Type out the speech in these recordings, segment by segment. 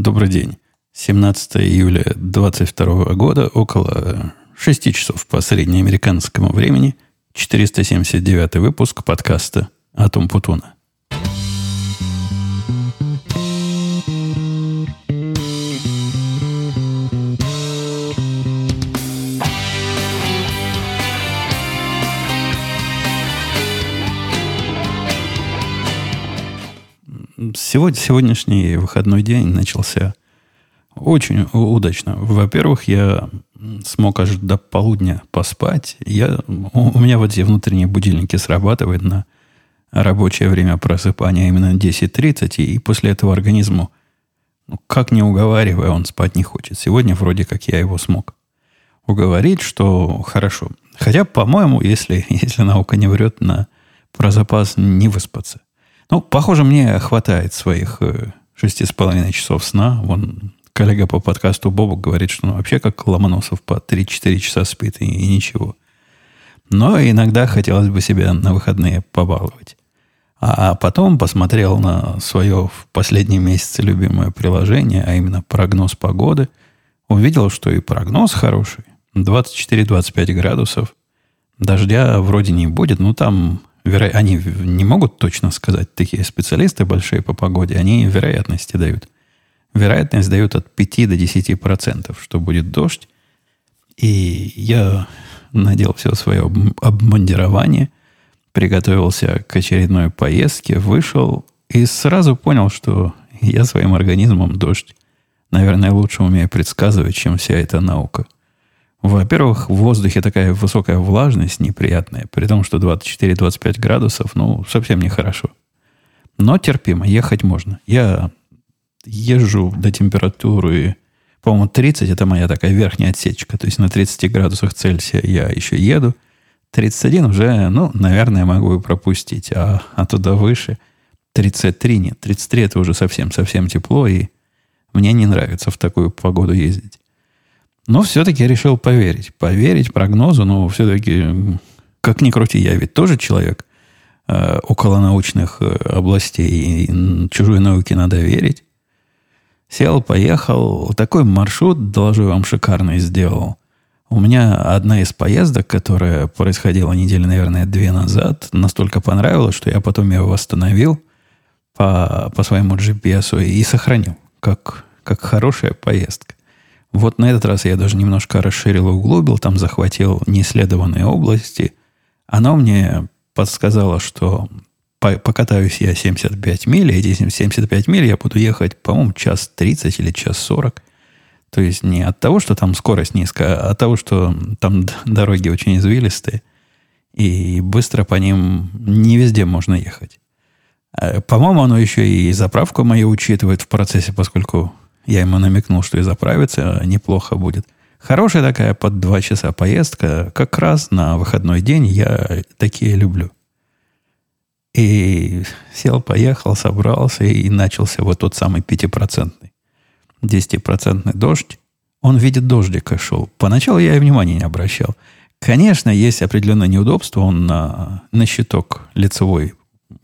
Добрый день. 17 июля 2022 года, около 6 часов по среднеамериканскому времени, 479 выпуск подкаста «Атом Путуна». Сегодня, сегодняшний выходной день начался очень удачно. Во-первых, я смог аж до полудня поспать. Я, у меня вот эти внутренние будильники срабатывают на рабочее время просыпания именно 10.30, и после этого организму, ну, как не уговаривая, он спать не хочет. Сегодня вроде как я его смог уговорить, что хорошо. Хотя, по-моему, если, если наука не врет на про запас не выспаться – ну, похоже, мне хватает своих э, шести с половиной часов сна. Вон коллега по подкасту Бобок говорит, что ну, вообще как Ломоносов по 3-4 часа спит и, и ничего. Но иногда хотелось бы себя на выходные побаловать. А потом посмотрел на свое в последние месяцы любимое приложение, а именно прогноз погоды. Увидел, что и прогноз хороший. 24-25 градусов. Дождя вроде не будет, но там веро... они не могут точно сказать, такие специалисты большие по погоде, они вероятности дают. Вероятность дают от 5 до 10 процентов, что будет дождь. И я надел все свое обмундирование, приготовился к очередной поездке, вышел и сразу понял, что я своим организмом дождь, наверное, лучше умею предсказывать, чем вся эта наука – во-первых, в воздухе такая высокая влажность неприятная, при том, что 24-25 градусов, ну, совсем нехорошо. Но терпимо, ехать можно. Я езжу до температуры, по-моему, 30 это моя такая верхняя отсечка. То есть на 30 градусах Цельсия я еще еду. 31 уже, ну, наверное, могу и пропустить. А, а туда выше 33 нет. 33 это уже совсем-совсем тепло, и мне не нравится в такую погоду ездить. Но все-таки решил поверить. Поверить прогнозу, но все-таки, как ни крути, я ведь тоже человек э, около научных э, областей, и чужой науке надо верить. Сел, поехал. Такой маршрут, доложу вам, шикарный сделал. У меня одна из поездок, которая происходила недели, наверное, две назад, настолько понравилась, что я потом ее восстановил по, по своему GPS и сохранил, как, как хорошая поездка. Вот на этот раз я даже немножко расширил и углубил, там захватил неисследованные области. Она мне подсказала, что покатаюсь я 75 миль, эти 75 миль я буду ехать, по-моему, час 30 или час 40. То есть не от того, что там скорость низкая, а от того, что там дороги очень извилистые, и быстро по ним не везде можно ехать. А, по-моему, оно еще и заправку мою учитывает в процессе, поскольку я ему намекнул, что и заправиться неплохо будет. Хорошая такая под два часа поездка. Как раз на выходной день я такие люблю. И сел, поехал, собрался, и начался вот тот самый пятипроцентный. Десятипроцентный дождь. Он в виде дождика шел. Поначалу я и внимания не обращал. Конечно, есть определенное неудобство. Он на, на щиток лицевой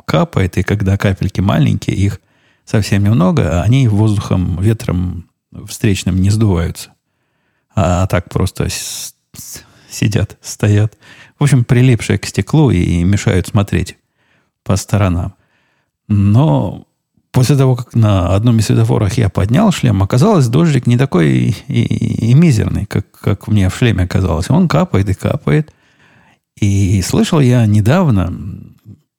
капает, и когда капельки маленькие, их совсем немного, они воздухом, ветром встречным не сдуваются. А, а так просто сидят, стоят. В общем, прилипшие к стеклу и мешают смотреть по сторонам. Но после того, как на одном из светофорах я поднял шлем, оказалось, дождик не такой и, и, и мизерный, как, как мне в шлеме оказалось. Он капает и капает. И слышал я недавно,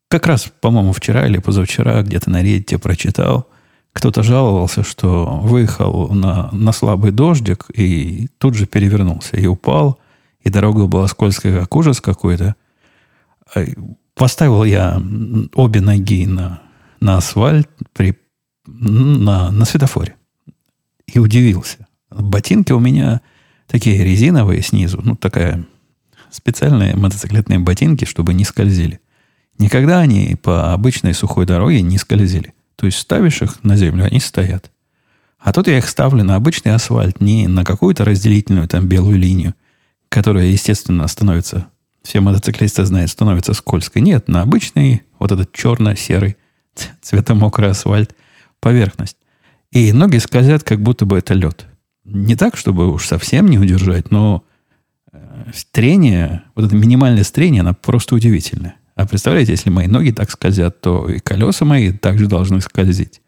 как раз, по-моему, вчера или позавчера где-то на Reddit прочитал, кто-то жаловался, что выехал на, на слабый дождик и тут же перевернулся и упал, и дорога была скользкая, как ужас какой-то. Поставил я обе ноги на, на асфальт при, на, на светофоре и удивился. Ботинки у меня такие резиновые снизу, ну, такая специальные мотоциклетные ботинки, чтобы не скользили. Никогда они по обычной сухой дороге не скользили. То есть ставишь их на землю, они стоят. А тут я их ставлю на обычный асфальт, не на какую-то разделительную там белую линию, которая, естественно, становится, все мотоциклисты знают, становится скользкой. Нет, на обычный вот этот черно-серый цветомокрый асфальт поверхность. И ноги скользят, как будто бы это лед. Не так, чтобы уж совсем не удержать, но э, трение, вот это минимальное трение, оно просто удивительное. А представляете, если мои ноги так скользят, то и колеса мои также должны скользить.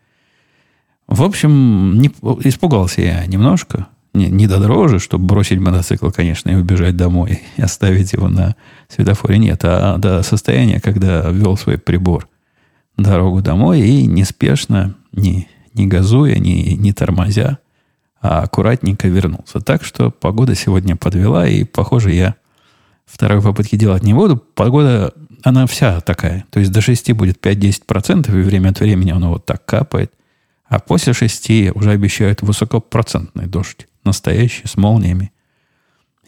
В общем, не, испугался я немножко. Не, не до дрожи, чтобы бросить мотоцикл, конечно, и убежать домой и оставить его на светофоре. Нет, а до состояния, когда ввел свой прибор дорогу домой и неспешно, не, не газуя, не, не тормозя, а аккуратненько вернулся. Так что погода сегодня подвела, и, похоже, я второй попытки делать не буду. Погода, она вся такая. То есть до 6 будет 5-10%, и время от времени оно вот так капает. А после 6 уже обещают высокопроцентный дождь. Настоящий, с молниями.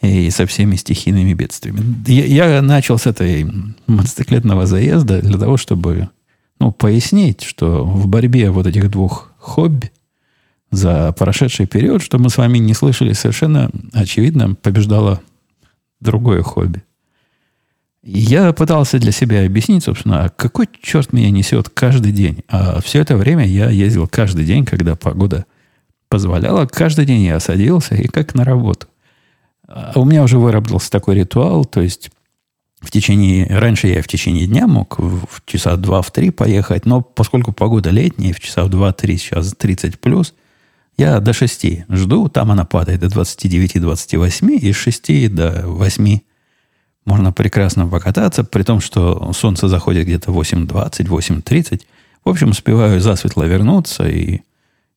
И со всеми стихийными бедствиями. Я, я начал с этой мотоциклетного заезда для того, чтобы ну, пояснить, что в борьбе вот этих двух хобби за прошедший период, что мы с вами не слышали, совершенно очевидно побеждало другое хобби. Я пытался для себя объяснить, собственно, а какой черт меня несет каждый день. А все это время я ездил каждый день, когда погода позволяла. Каждый день я садился и как на работу. А у меня уже выработался такой ритуал, то есть в течение... Раньше я в течение дня мог в часа два в три поехать, но поскольку погода летняя, в часа в 2-3, сейчас 30 плюс, я до 6 жду, там она падает до 29-28, и с 6 до 8 можно прекрасно покататься, при том, что солнце заходит где-то 8.20, 8.30. В общем, успеваю засветло вернуться, и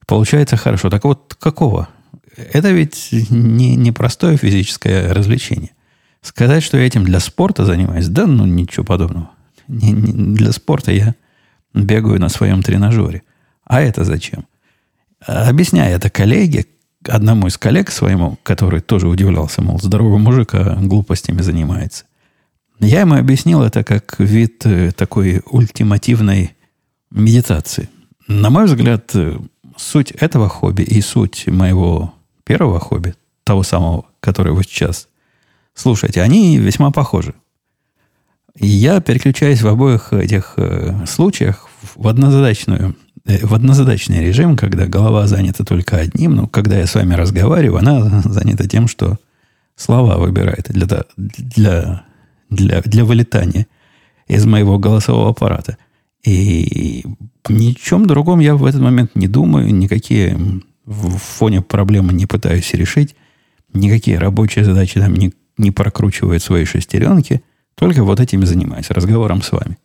получается хорошо. Так вот, какого? Это ведь не, не простое физическое развлечение. Сказать, что я этим для спорта занимаюсь, да, ну ничего подобного. Не, не, для спорта я бегаю на своем тренажере. А это зачем? Объясняя это коллеге, одному из коллег своему, который тоже удивлялся, мол, здоровый мужик, а глупостями занимается. Я ему объяснил это как вид э, такой ультимативной медитации. На мой взгляд, э, суть этого хобби и суть моего первого хобби, того самого, который вы сейчас слушаете, они весьма похожи. И я переключаюсь в обоих этих э, случаях в однозадачную в однозадачный режим, когда голова занята только одним, но когда я с вами разговариваю, она занята тем, что слова выбирает для, для, для, для вылетания из моего голосового аппарата. И ни о чем другом я в этот момент не думаю, никакие в фоне проблемы не пытаюсь решить, никакие рабочие задачи там не, не прокручивают свои шестеренки, только вот этими занимаюсь, разговором с вами.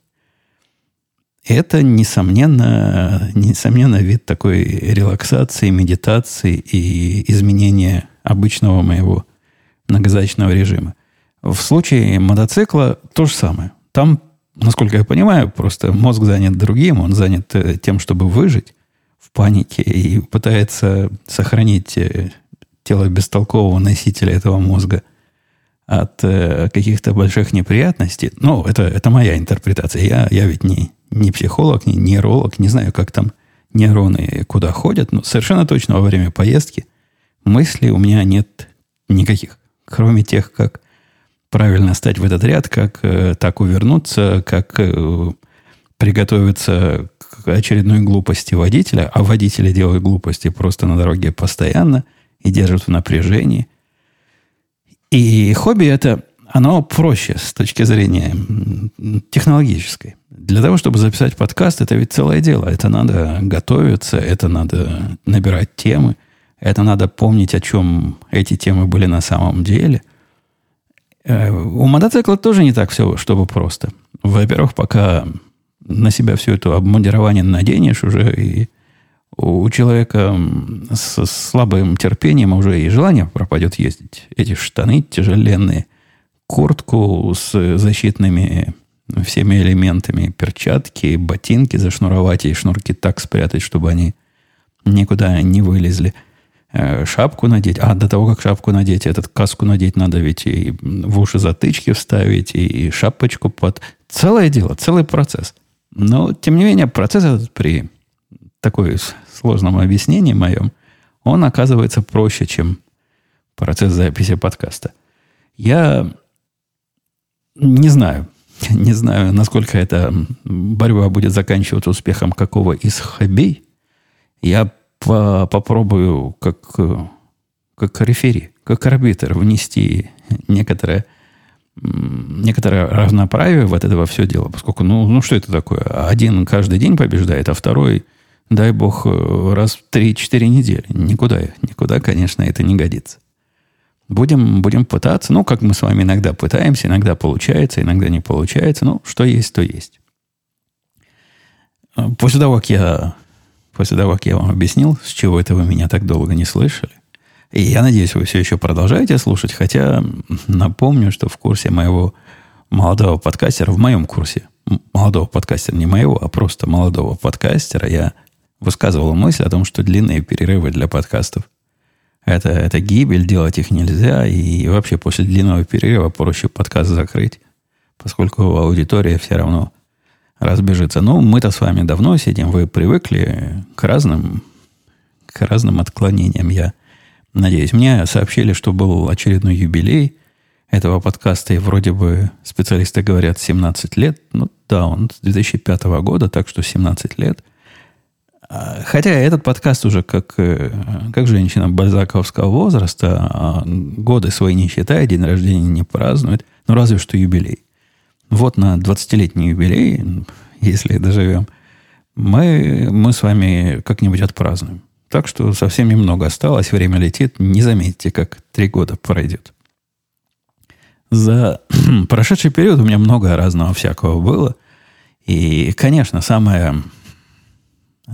Это, несомненно, несомненно, вид такой релаксации, медитации и изменения обычного моего многозадачного режима. В случае мотоцикла то же самое. Там, насколько я понимаю, просто мозг занят другим, он занят э, тем, чтобы выжить в панике и пытается сохранить э, тело бестолкового носителя этого мозга от э, каких-то больших неприятностей. Ну, это, это моя интерпретация. Я, я ведь не, не психолог, не нейролог, не знаю, как там нейроны куда ходят, но совершенно точно во время поездки мыслей у меня нет никаких, кроме тех, как правильно стать в этот ряд, как э, так увернуться, как э, приготовиться к очередной глупости водителя, а водители делают глупости просто на дороге постоянно и держат в напряжении. И хобби это, оно проще с точки зрения технологической. Для того, чтобы записать подкаст, это ведь целое дело. Это надо готовиться, это надо набирать темы, это надо помнить, о чем эти темы были на самом деле. Э, у мотоцикла тоже не так все, чтобы просто. Во-первых, пока на себя все это обмундирование наденешь уже, и у человека с слабым терпением уже и желание пропадет ездить. Эти штаны тяжеленные, куртку с защитными всеми элементами. Перчатки, ботинки зашнуровать и шнурки так спрятать, чтобы они никуда не вылезли. Э, шапку надеть. А, до того, как шапку надеть, этот каску надеть надо ведь и в уши затычки вставить, и шапочку под... Целое дело, целый процесс. Но, тем не менее, процесс этот при такой сложном объяснении моем, он оказывается проще, чем процесс записи подкаста. Я не знаю, Не знаю, насколько эта борьба будет заканчиваться успехом какого из хоббей. Я по попробую как, как рефери, как арбитр внести некоторое, некоторое равноправие в от этого все дело. Поскольку, ну, ну что это такое? Один каждый день побеждает, а второй, дай бог, раз в 3-4 недели. Никуда, никуда, конечно, это не годится. Будем, будем пытаться. Ну, как мы с вами иногда пытаемся, иногда получается, иногда не получается. Ну, что есть, то есть. После того, как я, после того, как я вам объяснил, с чего это вы меня так долго не слышали, и я надеюсь, вы все еще продолжаете слушать, хотя напомню, что в курсе моего молодого подкастера, в моем курсе молодого подкастера, не моего, а просто молодого подкастера, я высказывал мысль о том, что длинные перерывы для подкастов это, это гибель, делать их нельзя, и вообще после длинного перерыва проще подкаст закрыть, поскольку аудитория все равно разбежится. Ну, мы-то с вами давно сидим, вы привыкли к разным, к разным отклонениям, я надеюсь. Мне сообщили, что был очередной юбилей этого подкаста, и вроде бы специалисты говорят 17 лет. Ну, да, он с 2005 года, так что 17 лет. А, хотя этот подкаст уже как, э, как женщина бальзаковского возраста, а годы свои не считает, день рождения не празднует, ну разве что юбилей. Вот на 20-летний юбилей, если доживем, мы, мы с вами как-нибудь отпразднуем. Так что совсем немного осталось, время летит. Не заметите, как три года пройдет. За прошедший период у меня много разного всякого было. И, конечно, самое,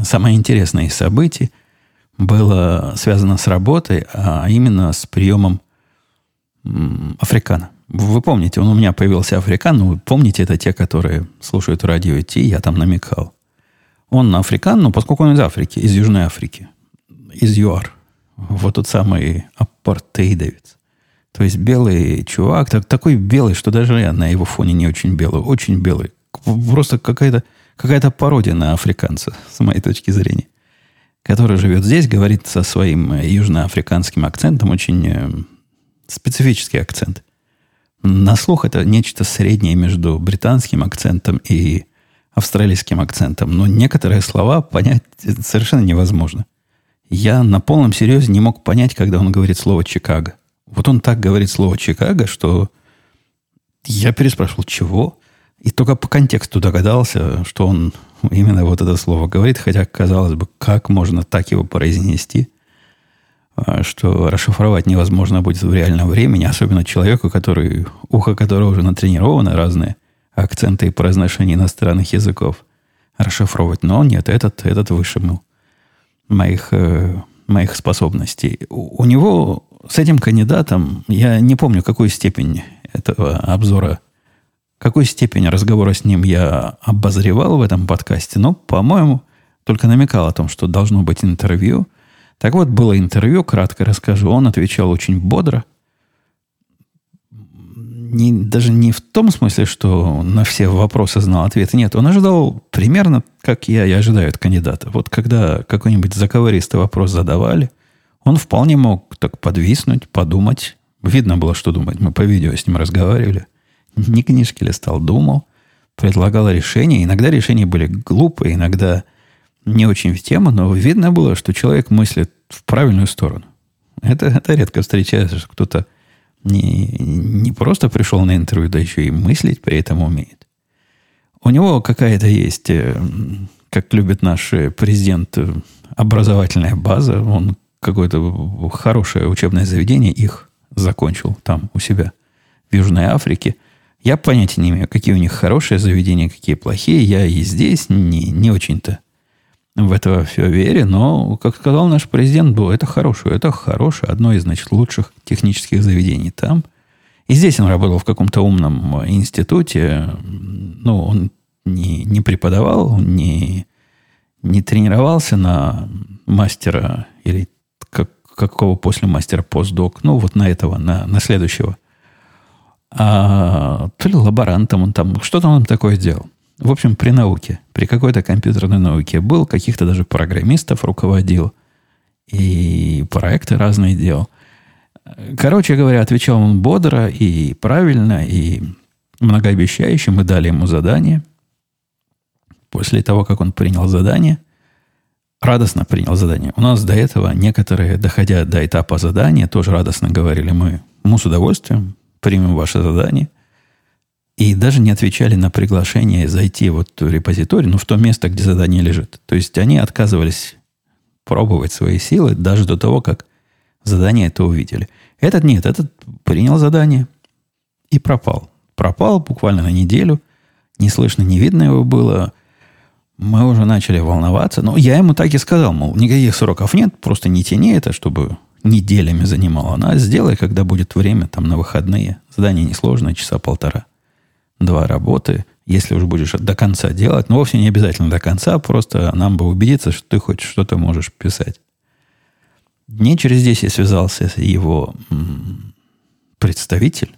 самое интересное из событий было связано с работой, а именно с приемом африкана. Вы помните, он у меня появился африкан, ну, помните, это те, которые слушают радио Ти, я там намекал. Он африкан, но поскольку он из Африки, из Южной Африки, из ЮАР, вот тот самый апартеидовец. То есть белый чувак, так, такой белый, что даже я на его фоне не очень белый, очень белый. Просто какая-то какая пародия на африканца, с моей точки зрения. Который живет здесь, говорит со своим южноафриканским акцентом, очень э, специфический акцент. На слух это нечто среднее между британским акцентом и австралийским акцентом. Но некоторые слова понять совершенно невозможно. Я на полном серьезе не мог понять, когда он говорит слово «Чикаго». Вот он так говорит слово «Чикаго», что я переспрашивал, чего? И только по контексту догадался, что он именно вот это слово говорит, хотя, казалось бы, как можно так его произнести – а, что расшифровать невозможно будет в реальном времени, особенно человеку, который, ухо которого уже натренировано разные акценты и произношения иностранных языков расшифровывать. Но нет, этот, этот выше моих, э, моих способностей. У, у него с этим кандидатом, я не помню, какую степень этого обзора, какую степень разговора с ним я обозревал в этом подкасте, но, по-моему, только намекал о том, что должно быть интервью – так вот, было интервью, кратко расскажу. Он отвечал очень бодро. Не, даже не в том смысле, что на все вопросы знал ответы. Нет, он ожидал примерно, как я и ожидаю от кандидата. Вот когда какой-нибудь заковыристый вопрос задавали, он вполне мог так подвиснуть, подумать. Видно было, что думать. Мы по видео с ним разговаривали. Не книжки листал, думал, предлагал решения. Иногда решения были глупые, иногда не очень в тему, но видно было, что человек мыслит в правильную сторону. Это, это редко встречается, что кто-то не, не просто пришел на интервью, да еще и мыслить при этом умеет. У него какая-то есть, э, как любит наш президент, э, образовательная база. Он какое-то хорошее учебное заведение их закончил там у себя в Южной Африке. Я понятия не имею, какие у них хорошие заведения, какие плохие. Я и здесь не, не очень-то в это все вере, но, как сказал наш президент, было это хорошее, это хорошее, одно из, значит, лучших технических заведений там. И здесь он работал в каком-то умном институте, ну, он не, не преподавал, не, не тренировался на мастера или как, какого после мастера постдок, ну, вот на этого, на, на следующего. А то ли лаборантом он там, что там он такое сделал. В общем, при науке, при какой-то компьютерной науке был, каких-то даже программистов руководил, и проекты разные делал. Короче говоря, отвечал он бодро и правильно, и многообещающе. Мы дали ему задание. После того, как он принял задание, радостно принял задание. У нас до этого некоторые, доходя до этапа задания, тоже радостно говорили, мы, мы с удовольствием примем ваше задание. И даже не отвечали на приглашение зайти вот в репозиторий, ну, в то место, где задание лежит. То есть они отказывались пробовать свои силы даже до того, как задание это увидели. Этот нет, этот принял задание и пропал. Пропал буквально на неделю. Не слышно, не видно его было. Мы уже начали волноваться. Но я ему так и сказал, мол, никаких сроков нет, просто не тяни это, чтобы неделями занимало. А сделай, когда будет время, там, на выходные. Задание несложное, часа полтора. Два работы. Если уж будешь до конца делать, но вовсе не обязательно до конца, просто нам бы убедиться, что ты хоть что-то можешь писать. Дней через 10 связался его представитель,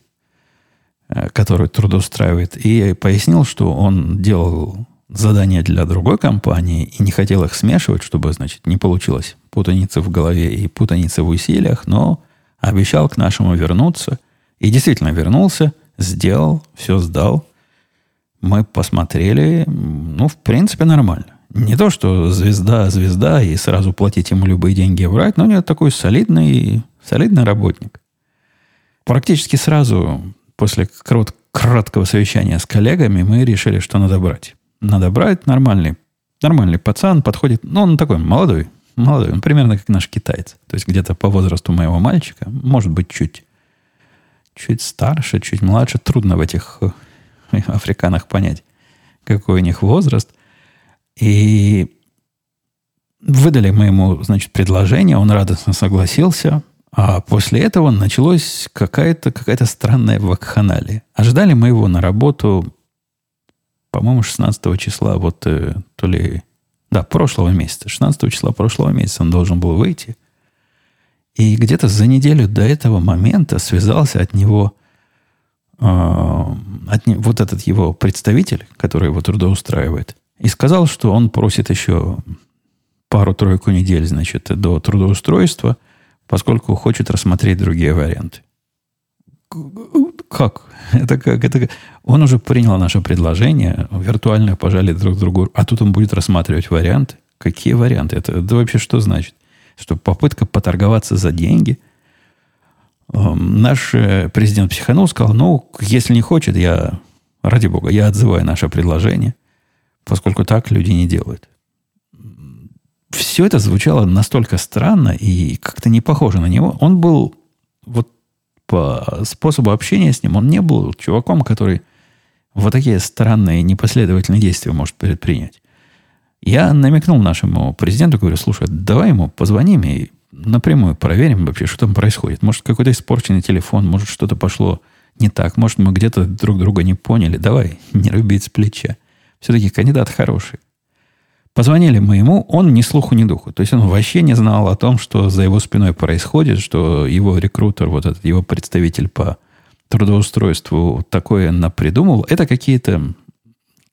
э, который трудоустраивает, и пояснил, что он делал задания для другой компании и не хотел их смешивать, чтобы, значит, не получилось путаницы в голове и путаницы в усилиях, но обещал к нашему вернуться. И действительно вернулся, сделал, все сдал. Мы посмотрели, ну, в принципе, нормально. Не то, что звезда, звезда, и сразу платить ему любые деньги брать, но нет, такой солидный, солидный работник. Практически сразу после краткого совещания с коллегами мы решили, что надо брать. Надо брать нормальный, нормальный пацан, подходит, ну, он такой молодой, молодой, он примерно как наш китаец. То есть где-то по возрасту моего мальчика, может быть, чуть, чуть старше, чуть младше. Трудно в этих африканах понять, какой у них возраст – и выдали мы ему, значит, предложение, он радостно согласился, а после этого началась какая-то какая странная вакханалия. Ожидали мы его на работу, по-моему, 16 числа, вот э, то ли... Да, прошлого месяца. 16 числа прошлого месяца он должен был выйти. И где-то за неделю до этого момента связался от него э, от не, вот этот его представитель, который его трудоустраивает, и сказал, что он просит еще пару-тройку недель, значит, до трудоустройства, поскольку хочет рассмотреть другие варианты. Как? Это как? Это как? Он уже принял наше предложение, виртуально пожали друг другу, а тут он будет рассматривать варианты. Какие варианты? Это, это вообще что значит? Что попытка поторговаться за деньги. Эм, наш э, президент психанул, сказал, ну, если не хочет, я, ради бога, я отзываю наше предложение поскольку так люди не делают. Все это звучало настолько странно и как-то не похоже на него. Он был вот по способу общения с ним, он не был чуваком, который вот такие странные непоследовательные действия может предпринять. Я намекнул нашему президенту, говорю, слушай, давай ему позвоним и напрямую проверим вообще, что там происходит. Может, какой-то испорченный телефон, может, что-то пошло не так, может, мы где-то друг друга не поняли. Давай, не рубить с плеча. Все-таки кандидат хороший. Позвонили мы ему, он ни слуху, ни духу. То есть он вообще не знал о том, что за его спиной происходит, что его рекрутер, вот этот его представитель по трудоустройству такое напридумал. Это какие-то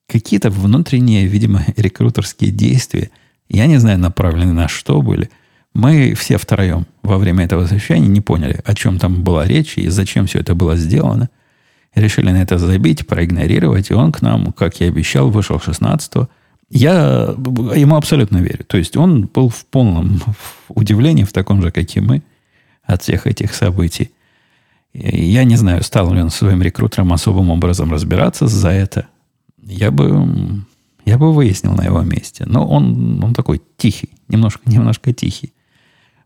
какие-то внутренние, видимо, рекрутерские действия. Я не знаю, направлены на что были. Мы все втроем во время этого совещания не поняли, о чем там была речь и зачем все это было сделано. Решили на это забить, проигнорировать, и он к нам, как я обещал, вышел 16-го. Я ему абсолютно верю. То есть он был в полном удивлении, в таком же, как и мы, от всех этих событий. Я не знаю, стал ли он своим рекрутером особым образом разбираться за это. Я бы, я бы выяснил на его месте. Но он, он такой тихий, немножко, немножко тихий.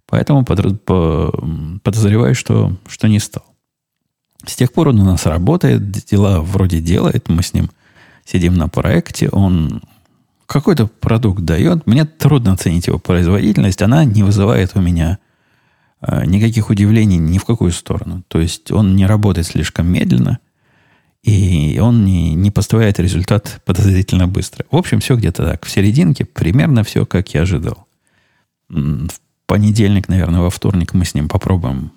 Поэтому подозреваю, что, что не стал. С тех пор он у нас работает, дела вроде делает, мы с ним сидим на проекте, он какой-то продукт дает, мне трудно оценить его производительность, она не вызывает у меня э, никаких удивлений ни в какую сторону. То есть он не работает слишком медленно, и он не, не поставляет результат подозрительно быстро. В общем, все где-то так. В серединке примерно все, как я ожидал. В понедельник, наверное, во вторник мы с ним попробуем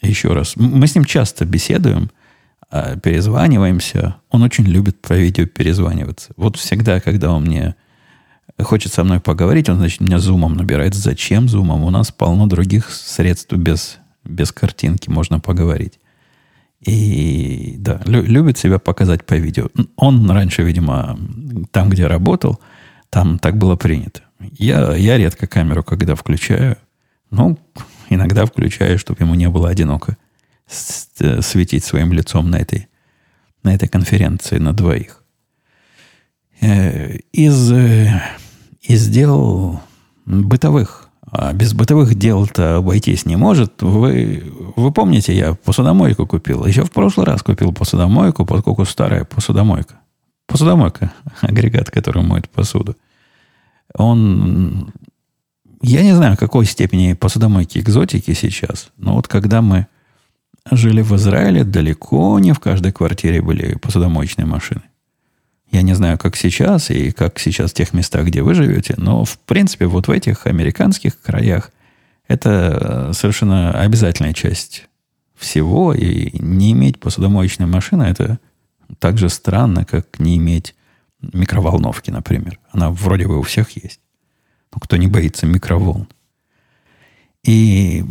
еще раз. Мы с ним часто беседуем, перезваниваемся. Он очень любит по видео перезваниваться. Вот всегда, когда он мне хочет со мной поговорить, он, значит, меня зумом набирает. Зачем зумом? У нас полно других средств без, без картинки, можно поговорить. И да, лю, любит себя показать по видео. Он раньше, видимо, там, где работал, Там так было принято. Я, я редко камеру, когда включаю, ну, иногда включаю, чтобы ему не было одиноко светить своим лицом на этой, на этой конференции на двоих. Э, из, э, из дел бытовых, а без бытовых дел-то обойтись не может. Вы, вы помните, я посудомойку купил. Еще в прошлый раз купил посудомойку, поскольку старая посудомойка. Посудомойка, агрегат, который моет посуду. Он... Я не знаю, какой степени посудомойки экзотики сейчас, но вот когда мы жили в Израиле, далеко не в каждой квартире были посудомоечные машины. Я не знаю, как сейчас и как сейчас в тех местах, где вы живете, но, в принципе, вот в этих американских краях это совершенно обязательная часть всего. И не иметь посудомоечной машины – это так же странно, как не иметь микроволновки, например. Она вроде бы у всех есть. Но кто не боится микроволн. И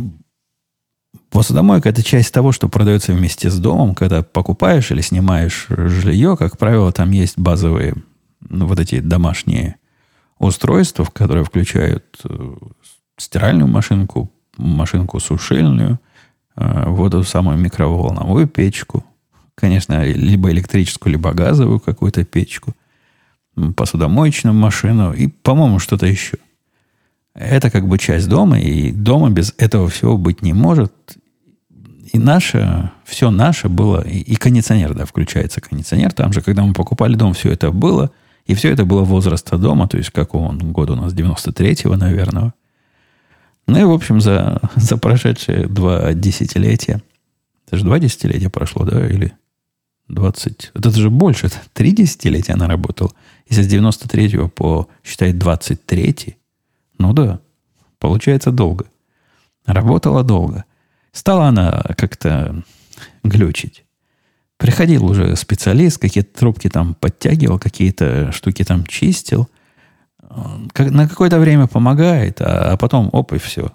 Посудомойка – это часть того, что продается вместе с домом. Когда покупаешь или снимаешь жилье, как правило, там есть базовые ну, вот эти домашние устройства, которые включают э, стиральную машинку, машинку сушильную, э, вот эту самую микроволновую печку, конечно, либо электрическую, либо газовую какую-то печку, посудомоечную машину и, по-моему, что-то еще. Это как бы часть дома, и дома без этого всего быть не может. И наше, все наше было, и, и кондиционер, да, включается кондиционер. Там же, когда мы покупали дом, все это было. И все это было возраста дома, то есть какого он года у нас, 93-го, наверное. Ну и, в общем, за, за прошедшие два десятилетия, это же два десятилетия прошло, да, или 20, это же больше, это три десятилетия она работала. Если с 93 по, считай, 23 ну да, получается долго. Работала долго. Стала она как-то глючить. Приходил уже специалист, какие-то трубки там подтягивал, какие-то штуки там чистил. На какое-то время помогает, а, а потом оп, и все.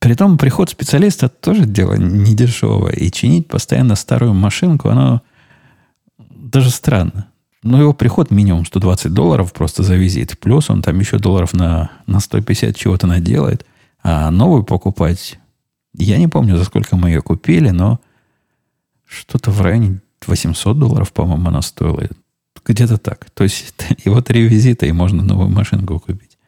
Притом приход специалиста тоже дело недешевое. И чинить постоянно старую машинку, оно даже странно. Но его приход минимум 120 долларов просто за визит. Плюс он там еще долларов на, на 150 чего-то наделает. А новую покупать я не помню, за сколько мы ее купили, но что-то в районе 800 долларов, по-моему, она стоила. Где-то так. То есть вот три визита, и можно новую машинку купить.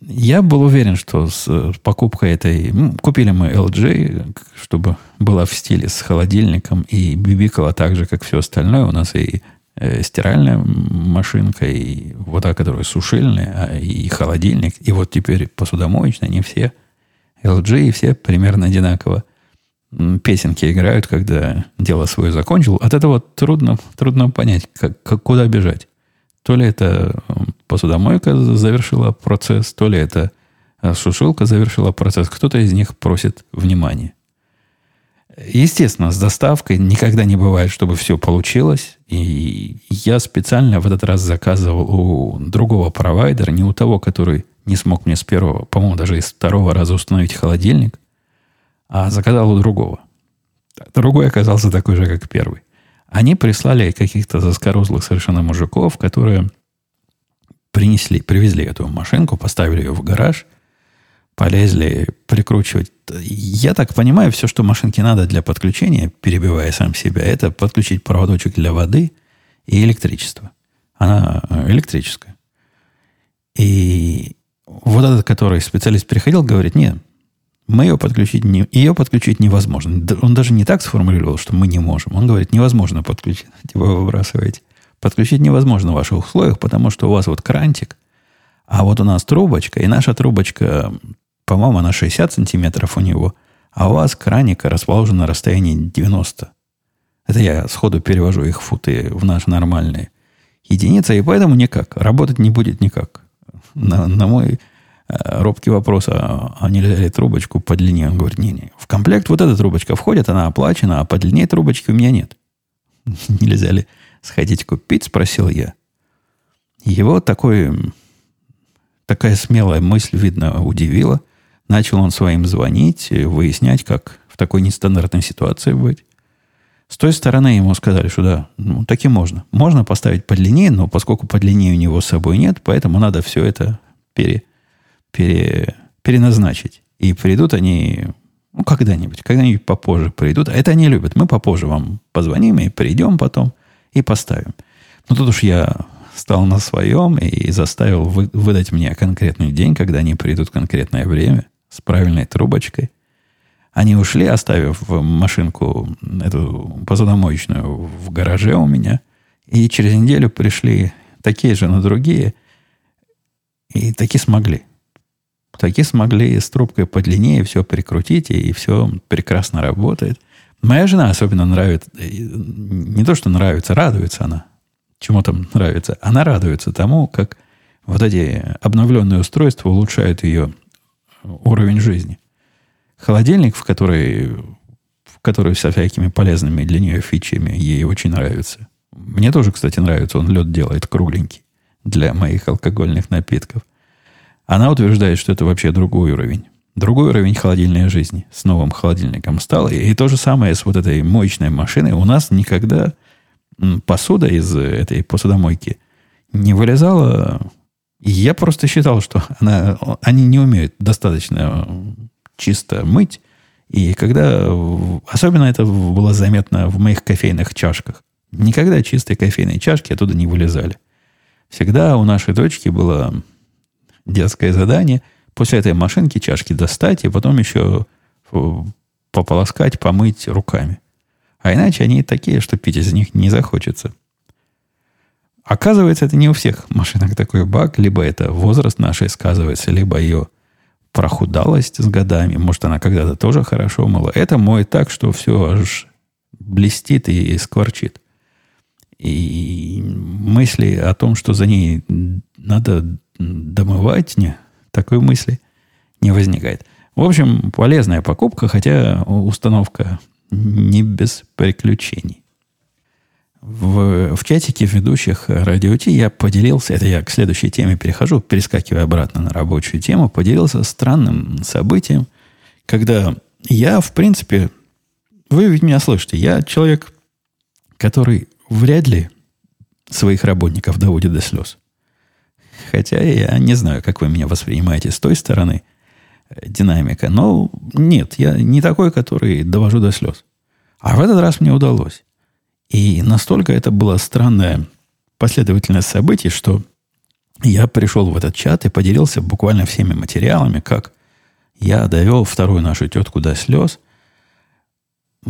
Я был уверен, что с покупкой этой... Ну, купили мы LG, чтобы была в стиле с холодильником и бибикала так же, как все остальное. У нас и э, стиральная машинка, и вода, которая сушильная, а, и холодильник. И вот теперь посудомоечная, они все – LG, и все примерно одинаково песенки играют, когда дело свое закончил. От этого трудно, трудно понять, как, как, куда бежать. То ли это посудомойка завершила процесс, то ли это э, сушилка завершила процесс. Кто-то из них просит внимания. Естественно, с доставкой никогда не бывает, чтобы все получилось. И я специально в этот раз заказывал у другого провайдера, не у того, который не смог мне с первого, по-моему, даже из второго раза установить холодильник, а заказал у другого. Другой оказался такой же, как первый. Они прислали каких-то заскорузлых совершенно мужиков, которые принесли, привезли эту машинку, поставили ее в гараж, полезли прикручивать. Я так понимаю, все, что машинке надо для подключения, перебивая сам себя, это подключить проводочек для воды и электричество. Она электрическая. И вот этот, который специалист приходил, говорит, нет, мы ее подключить, не, ее подключить невозможно. Он даже не так сформулировал, что мы не можем. Он говорит, невозможно подключить. Типа вы выбрасываете. Подключить невозможно в ваших условиях, потому что у вас вот крантик, а вот у нас трубочка, и наша трубочка, по-моему, она 60 сантиметров у него, а у вас краник расположен на расстоянии 90. Это я сходу перевожу их футы в наши нормальные единицы, и поэтому никак. Работать не будет никак на, на мой э, робкий вопрос, а, а нельзя ли трубочку по длине? Он говорит, не-не, в комплект вот эта трубочка входит, она оплачена, а по длине трубочки у меня нет. Нельзя ли сходить купить, спросил я. Его такой, такая смелая мысль, видно, удивила. Начал он своим звонить, выяснять, как в такой нестандартной ситуации быть. С той стороны ему сказали, что да, ну, таки можно. Можно поставить подлиннее, но поскольку подлиннее у него с собой нет, поэтому надо все это пере, пере, переназначить. И придут они ну, когда-нибудь, когда-нибудь попозже придут. Это они любят. Мы попозже вам позвоним и придем потом и поставим. Но тут уж я стал на своем и заставил вы, выдать мне конкретный день, когда они придут конкретное время с правильной трубочкой. Они ушли, оставив машинку, эту посудомоечную, в гараже у меня. И через неделю пришли такие же, но другие. И таки смогли. Таки смогли с трубкой подлиннее все прикрутить, и все прекрасно работает. Моя жена особенно нравится, не то, что нравится, радуется она. Чему там нравится? Она радуется тому, как вот эти обновленные устройства улучшают ее уровень жизни. Холодильник, в который, в который со всякими полезными для нее фичами, ей очень нравится. Мне тоже, кстати, нравится. Он лед делает кругленький для моих алкогольных напитков. Она утверждает, что это вообще другой уровень. Другой уровень холодильной жизни с новым холодильником стал. И, то же самое с вот этой моечной машиной. У нас никогда посуда из этой посудомойки не вылезала. Я просто считал, что она, они не умеют достаточно чисто мыть. И когда... Особенно это было заметно в моих кофейных чашках. Никогда чистые кофейные чашки оттуда не вылезали. Всегда у нашей дочки было детское задание после этой машинки чашки достать и потом еще пополоскать, помыть руками. А иначе они такие, что пить из них не захочется. Оказывается, это не у всех машинок такой баг. Либо это возраст нашей сказывается, либо ее прохудалость с годами. Может, она когда-то тоже хорошо мыла. Это моет так, что все аж блестит и скворчит. И мысли о том, что за ней надо домывать, не, такой мысли не возникает. В общем, полезная покупка, хотя установка не без приключений. В, в чатике ведущих радио Ти я поделился, это я к следующей теме перехожу, перескакивая обратно на рабочую тему, поделился странным событием, когда я, в принципе, вы ведь меня слышите, я человек, который вряд ли своих работников доводит до слез. Хотя я не знаю, как вы меня воспринимаете с той стороны э, динамика. Но нет, я не такой, который довожу до слез. А в этот раз мне удалось. И настолько это была странная последовательность событий, что я пришел в этот чат и поделился буквально всеми материалами, как я довел вторую нашу тетку до слез,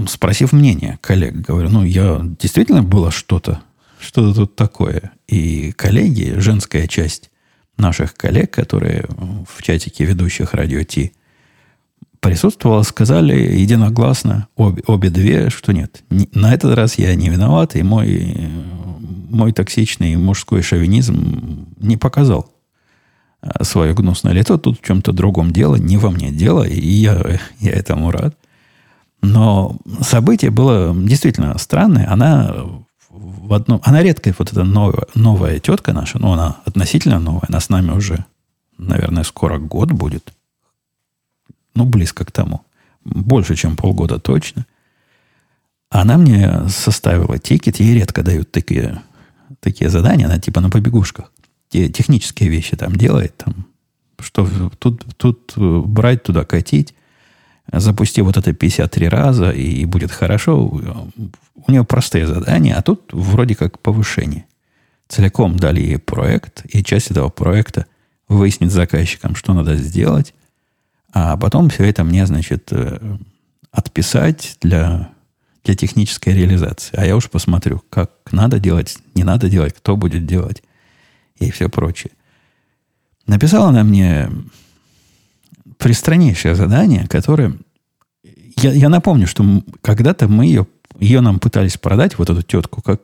спросив мнение коллег. Говорю, ну, я действительно было что-то, что-то тут такое. И коллеги, женская часть наших коллег, которые в чатике ведущих радио Ти присутствовала, сказали единогласно, обе, обе две, что нет. На этот раз я не виноват, и мой, мой токсичный мужской шовинизм не показал а, свое гнусное лицо. Тут в чем-то другом дело, не во мне дело, и я, я этому рад. Но событие было действительно странное. Она в одном... Она редкая, вот эта новая, новая тетка наша, но она относительно новая, она с нами уже, наверное, скоро год будет. Ну, близко к тому. Больше, чем полгода точно. Она мне составила тикет, ей редко дают такие, такие задания, она типа на побегушках. Те технические вещи там делает, там, что тут, тут брать, туда катить запусти вот это 53 раза, и будет хорошо. У нее простые задания, а тут вроде как повышение. Целиком дали ей проект, и часть этого проекта выяснить заказчикам, что надо сделать, а потом все это мне, значит, э, отписать для, для технической реализации. А я уж посмотрю, как надо делать, не надо делать, кто будет делать и все прочее. Написала она мне пристраннейшее задание, которое... Я, я напомню, что когда-то мы ее, ее нам пытались продать, вот эту тетку, как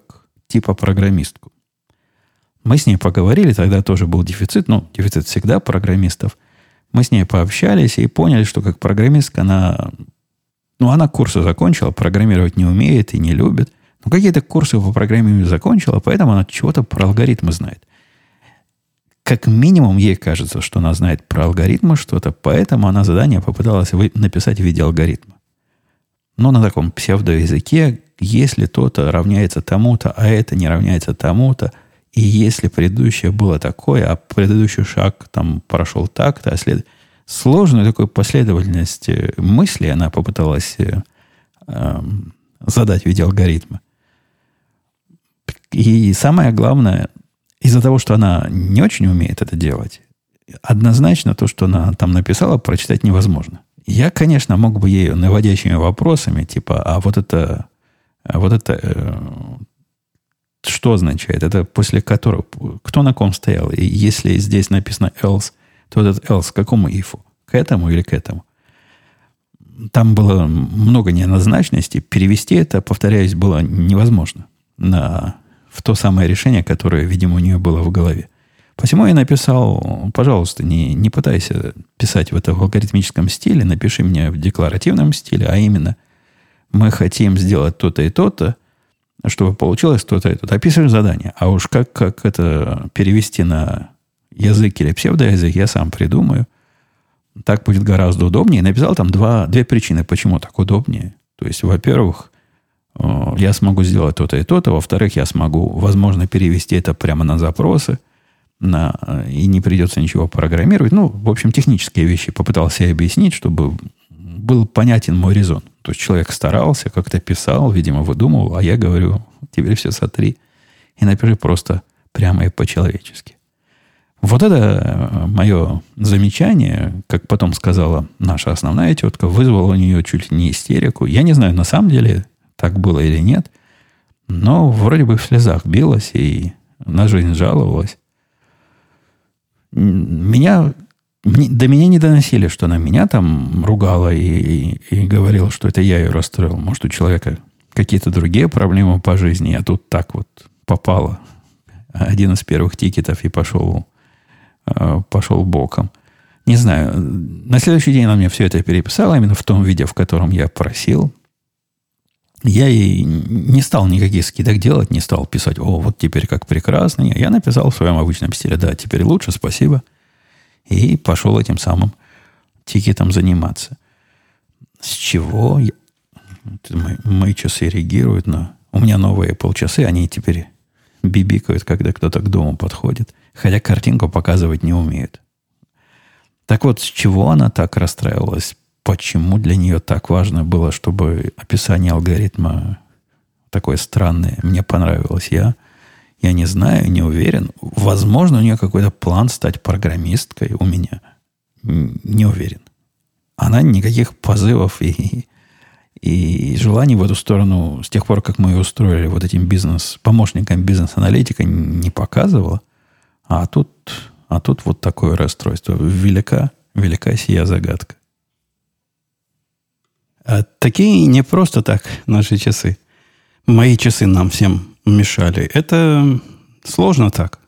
типа программистку. Мы с ней поговорили, тогда тоже был дефицит, ну, дефицит всегда программистов. Мы с ней пообщались и поняли, что как программистка она... Ну, она курсы закончила, программировать не умеет и не любит. Но какие-то курсы по программированию закончила, поэтому она чего-то про алгоритмы знает как минимум ей кажется, что она знает про алгоритмы что-то, поэтому она задание попыталась написать в виде алгоритма. но на таком псевдоязыке, если то-то равняется тому-то, а это не равняется тому-то, и если предыдущее было такое, а предыдущий шаг там прошел так-то, а след... Сложную такую последовательность мыслей она попыталась э, э, задать в виде алгоритма. И самое главное, из-за того, что она не очень умеет это делать, однозначно то, что она там написала, прочитать невозможно. Я, конечно, мог бы ею наводящими вопросами, типа, а вот это, а вот это э, что означает? Это после которого, кто на ком стоял? И если здесь написано else, то этот else к какому ифу? К этому или к этому? Там было много неоднозначности. Перевести это, повторяюсь, было невозможно на, в то самое решение, которое, видимо, у нее было в голове. Посему я написал, пожалуйста, не, не пытайся писать в этом алгоритмическом стиле, напиши мне в декларативном стиле, а именно мы хотим сделать то-то и то-то, чтобы получилось то-то и то-то. Описываешь задание. А уж как, как это перевести на язык или псевдоязык, я сам придумаю. Так будет гораздо удобнее. Написал там два, две причины, почему так удобнее. То есть, во-первых, я смогу сделать то-то и то-то. Во-вторых, я смогу, возможно, перевести это прямо на запросы – на, и не придется ничего программировать. Ну, в общем, технические вещи попытался я объяснить, чтобы был понятен мой резон. То есть человек старался, как-то писал, видимо, выдумывал, а я говорю, теперь все сотри и напиши просто прямо и по-человечески. Вот это э, мое замечание, как потом сказала наша основная тетка, вызвало у нее чуть ли не истерику. Я не знаю, на самом деле так было или нет, но вроде бы в слезах билась и на жизнь жаловалась. Меня, до меня не доносили, что она меня там ругала и, и, и говорила, что это я ее расстроил. Может, у человека какие-то другие проблемы по жизни, а тут так вот попало. Один из первых тикетов и пошел, э, пошел боком. Не знаю. На следующий день она мне все это переписала, именно в том виде, в котором я просил. Я ей не стал никаких скидок делать, не стал писать, о, вот теперь как прекрасно. Я написал в своем обычном стиле, да, теперь лучше, спасибо. И пошел этим самым тикетом заниматься. С чего? Я... Мои, мои часы реагируют на... У меня новые полчасы, они теперь бибикают, когда кто-то к дому подходит. Хотя картинку показывать не умеют. Так вот, с чего она так расстраивалась? почему для нее так важно было, чтобы описание алгоритма такое странное мне понравилось. Я, я не знаю, не уверен. Возможно, у нее какой-то план стать программисткой у меня. Не уверен. Она никаких позывов и, и желаний в эту сторону с тех пор, как мы ее устроили вот этим бизнес, помощником бизнес-аналитика не показывала. А тут, а тут вот такое расстройство. Велика, велика сия загадка. А такие не просто так наши часы. Мои часы нам всем мешали. Это сложно так.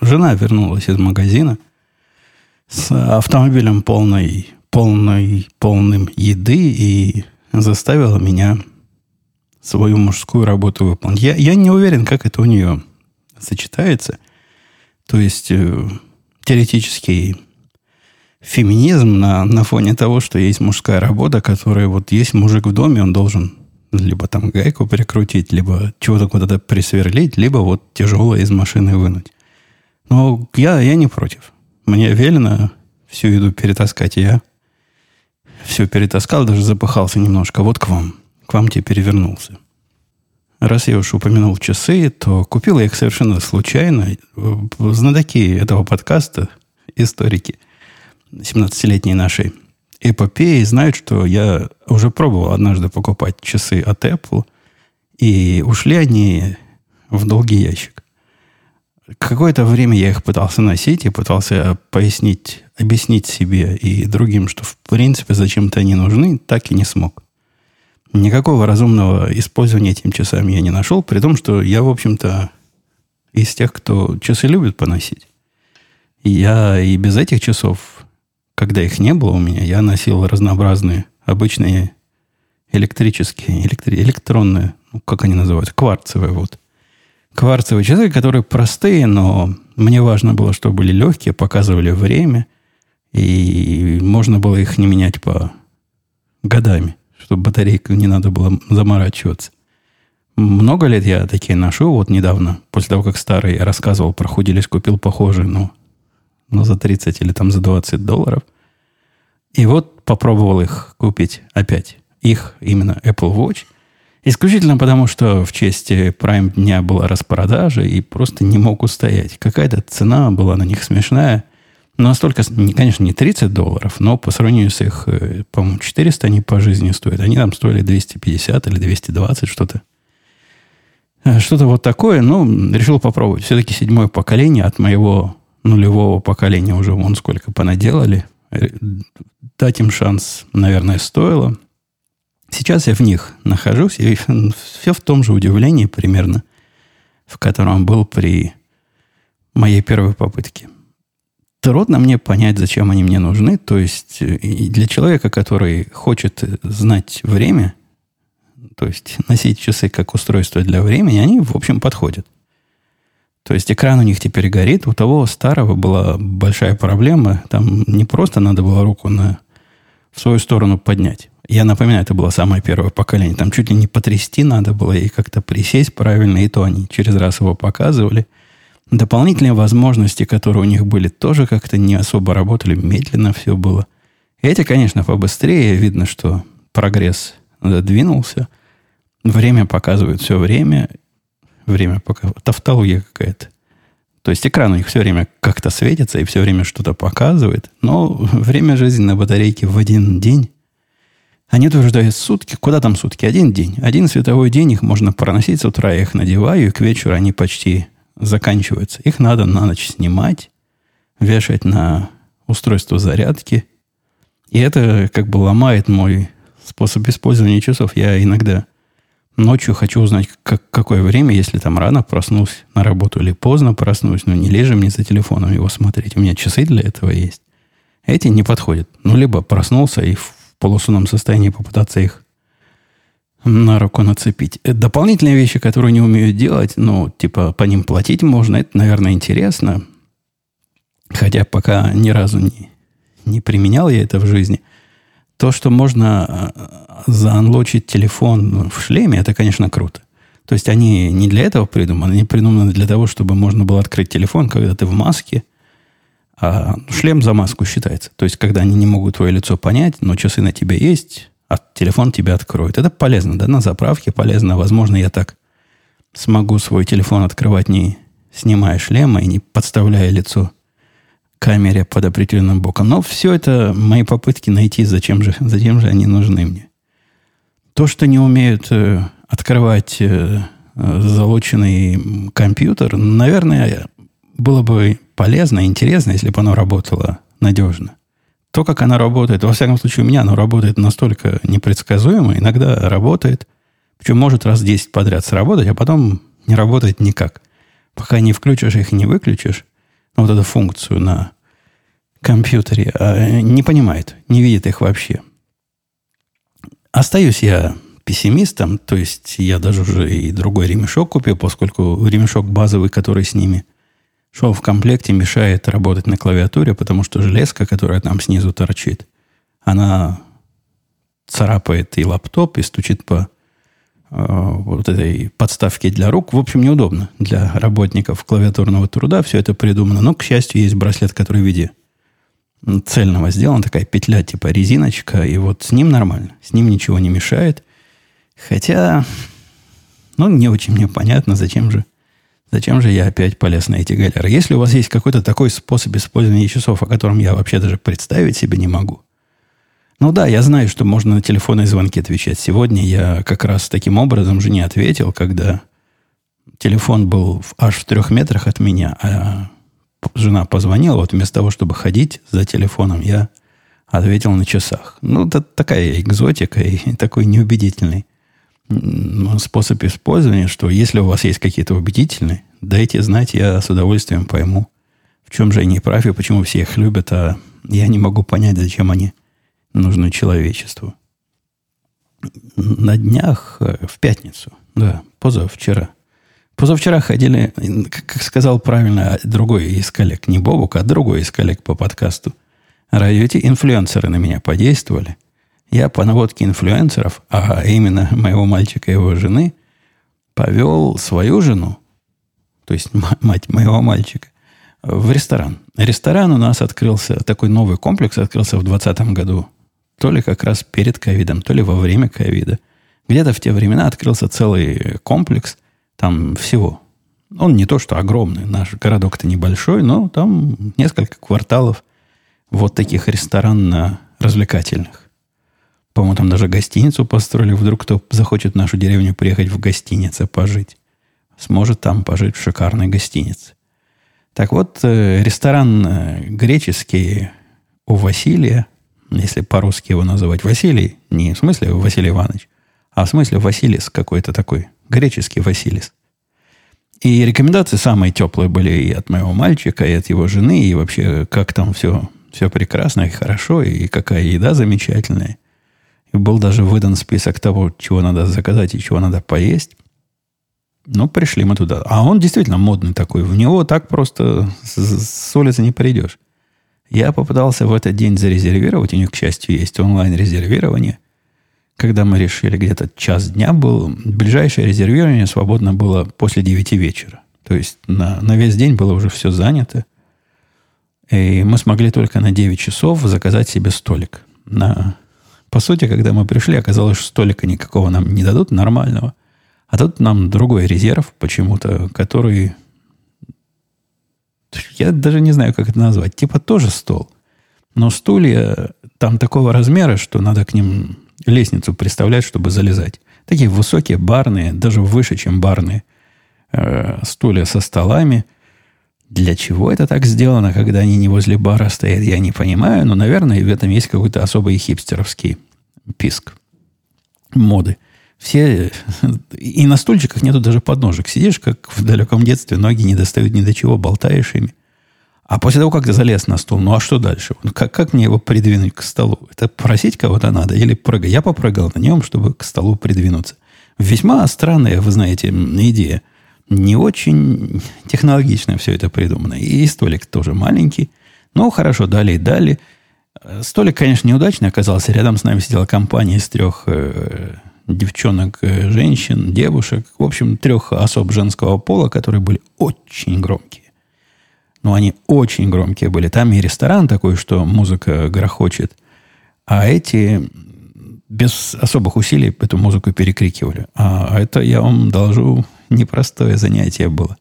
Жена вернулась из магазина с автомобилем полной, полной, полным еды и заставила меня свою мужскую работу выполнить. Я, я не уверен, как это у нее сочетается. То есть, э, теоретически феминизм на, на фоне того, что есть мужская работа, которая вот есть мужик в доме, он должен либо там гайку прикрутить, либо чего-то куда-то присверлить, либо вот тяжелое из машины вынуть. Но я, я не против. Мне велено всю еду перетаскать, я все перетаскал, даже запыхался немножко. Вот к вам. К вам теперь вернулся. Раз я уж упомянул часы, то купил я их совершенно случайно. Знатоки этого подкаста, историки – 17-летней нашей эпопеи знают, что я уже пробовал однажды покупать часы от Apple, и ушли они в долгий ящик. Какое-то время я их пытался носить и пытался пояснить, объяснить себе и другим, что в принципе зачем-то они нужны, так и не смог. Никакого разумного использования этим часам я не нашел, при том, что я, в общем-то, из тех, кто часы любит поносить. Я и без этих часов когда их не было у меня, я носил разнообразные обычные электрические, электри, электронные, ну, как они называются, кварцевые вот. Кварцевые часы, которые простые, но мне важно было, чтобы были легкие, показывали время, и можно было их не менять по годами, чтобы батарейку не надо было заморачиваться. Много лет я такие ношу. Вот недавно, после того, как старый рассказывал про худились, купил похожие, ну, ну, за 30 или там за 20 долларов. И вот попробовал их купить опять. Их, именно Apple Watch. Исключительно потому, что в честь Prime дня была распродажа и просто не мог устоять. Какая-то цена была на них смешная. Но настолько, конечно, не 30 долларов, но по сравнению с их, э, по-моему, 400 они по жизни стоят. Они там стоили 250 или 220, что-то Э, что-то вот такое, ну, решил попробовать. Все-таки седьмое поколение от моего нулевого поколения уже вон сколько понаделали. Э, дать им шанс, наверное, стоило. Сейчас я в них нахожусь, и все в том же удивлении примерно, в котором был при моей первой попытке. Трудно мне понять, зачем они мне нужны. То есть, э, для человека, который хочет знать время, то есть носить часы как устройство для времени, они, в общем, подходят. То есть экран у них теперь горит. У того старого была большая проблема. Там не просто надо было руку на, в свою сторону поднять. Я напоминаю, это было самое первое поколение. Там чуть ли не потрясти надо было и как-то присесть правильно, и то они через раз его показывали. Дополнительные возможности, которые у них были, тоже как-то не особо работали, медленно все было. Эти, конечно, побыстрее. Видно, что прогресс двинулся. Время показывает все время. Время пока... Тавтология какая-то. То есть экран у них все время как-то светится и все время что-то показывает. Но время жизни на батарейке в один день. Они утверждают сутки. Куда там сутки? Один день. Один световой день их можно проносить. С утра я их надеваю, и к вечеру они почти заканчиваются. Их надо на ночь снимать, вешать на устройство зарядки. И это как бы ломает мой способ использования часов. Я иногда ночью хочу узнать, как, какое время, если там рано проснулся на работу или поздно проснусь. Ну, не лежи мне за телефоном его смотреть. У меня часы для этого есть. Эти не подходят. Ну, либо проснулся и в полусонном состоянии попытаться их на руку нацепить. Это дополнительные вещи, которые не умеют делать, ну, типа, по ним платить можно, это, наверное, интересно. Хотя пока ни разу не, не применял я это в жизни. То, что можно э, заанлочить телефон в шлеме, это, конечно, круто. То есть они не для этого придуманы, они придуманы для того, чтобы можно было открыть телефон, когда ты в маске, а шлем за маску считается. То есть, когда они не могут твое лицо понять, но часы на тебе есть, а телефон тебя откроет. Это полезно, да, на заправке полезно. Возможно, я так смогу свой телефон открывать, не снимая шлема и не подставляя лицо камере под определенным боком. Но все это мои попытки найти, зачем же, зачем же они нужны мне. То, что не умеют э, открывать э, залоченный компьютер, наверное, было бы полезно, интересно, если бы оно работало надежно. То, как оно работает, во всяком случае, у меня оно работает настолько непредсказуемо, иногда работает, причем может раз 10 подряд сработать, а потом не работает никак. Пока не включишь их и не выключишь, вот эту функцию на компьютере, а не понимает, не видит их вообще. Остаюсь я пессимистом, то есть я даже уже и другой ремешок купил, поскольку ремешок базовый, который с ними шел в комплекте, мешает работать на клавиатуре, потому что железка, которая там снизу торчит, она царапает и лаптоп, и стучит по вот этой подставки для рук. В общем, неудобно для работников клавиатурного труда. Все это придумано. Но, к счастью, есть браслет, который в виде цельного сделан. Такая петля типа резиночка. И вот с ним нормально. С ним ничего не мешает. Хотя, ну, не очень мне понятно, зачем же, зачем же я опять полез на эти галеры. Если у вас есть какой-то такой способ использования часов, о котором я вообще даже представить себе не могу – ну да, я знаю, что можно на телефонные звонки отвечать. Сегодня я как раз таким образом жене ответил, когда телефон был аж в трех метрах от меня, а жена позвонила, вот вместо того, чтобы ходить за телефоном, я ответил на часах. Ну, это такая экзотика и такой неубедительный способ использования, что если у вас есть какие-то убедительные, дайте знать, я с удовольствием пойму, в чем же они прав и почему все их любят, а я не могу понять, зачем они нужно человечеству. На днях, э, в пятницу, да, позавчера. Позавчера ходили, как сказал правильно другой из коллег, не Бобук, а другой из коллег по подкасту. Радио эти инфлюенсеры на меня подействовали. я по наводке инфлюенсеров, а именно моего мальчика и его жены, повел свою жену, то есть мать моего мальчика, в ресторан. Ресторан у нас открылся, такой новый комплекс открылся в 2020 году. То ли как раз перед ковидом, то ли во время ковида. Где-то в те времена открылся целый комплекс, там всего. Он не то, что огромный, наш городок-то небольшой, но там несколько кварталов вот таких ресторанно-развлекательных. По-моему, там даже гостиницу построили. Вдруг кто захочет в нашу деревню приехать в гостинице пожить. Сможет там пожить в шикарной гостинице. Так вот, э, ресторан э, греческий у Василия, если по-русски его называть Василий, не в смысле Василий Иванович, а в смысле Василис какой-то такой, греческий Василис. И рекомендации самые теплые были и от моего мальчика, и от его жены, и вообще, как там все, все прекрасно и хорошо, и какая еда замечательная. И был даже выдан список того, чего надо заказать и чего надо поесть. Ну, пришли мы туда. А он действительно модный такой. В него так просто с, с улицы не придешь. Я попытался в этот день зарезервировать. У них, к счастью, есть онлайн-резервирование. Когда мы решили, где-то час дня был, ближайшее резервирование свободно было после 9 вечера. То есть на, на весь день было уже все занято. И мы смогли только на 9 часов заказать себе столик. На... По сути, когда мы пришли, оказалось, что столика никакого нам не дадут нормального. А тут нам другой резерв почему-то, который... Я даже не знаю, как это назвать. Типа тоже стол. Но стулья там такого размера, что надо к ним лестницу представлять, чтобы залезать. Такие высокие барные, даже выше, чем барные э, стулья со столами. Для чего это так сделано, когда они не возле бара стоят, я не понимаю. Но, наверное, в этом есть какой-то особый хипстеровский писк моды. Все... И на стульчиках нету даже подножек. Сидишь, как в далеком детстве, ноги не достают ни до чего, болтаешь ими. А после того, как ты залез на стол, ну а что дальше? Ну, как, как мне его придвинуть к столу? Это просить кого-то надо или прыгать? Я попрыгал на нем, чтобы к столу придвинуться. Весьма странная, вы знаете, идея. Не очень технологично все это придумано. И столик тоже маленький. Ну, хорошо, дали и дали. Столик, конечно, неудачный оказался. Рядом с нами сидела компания из трех э, девчонок, э, женщин, девушек, в общем, трех особ женского пола, которые были очень громкие. Но они очень громкие были. Там и ресторан такой, что музыка грохочет. А эти без особых усилий эту музыку перекрикивали. А это, я вам должу, непростое занятие было.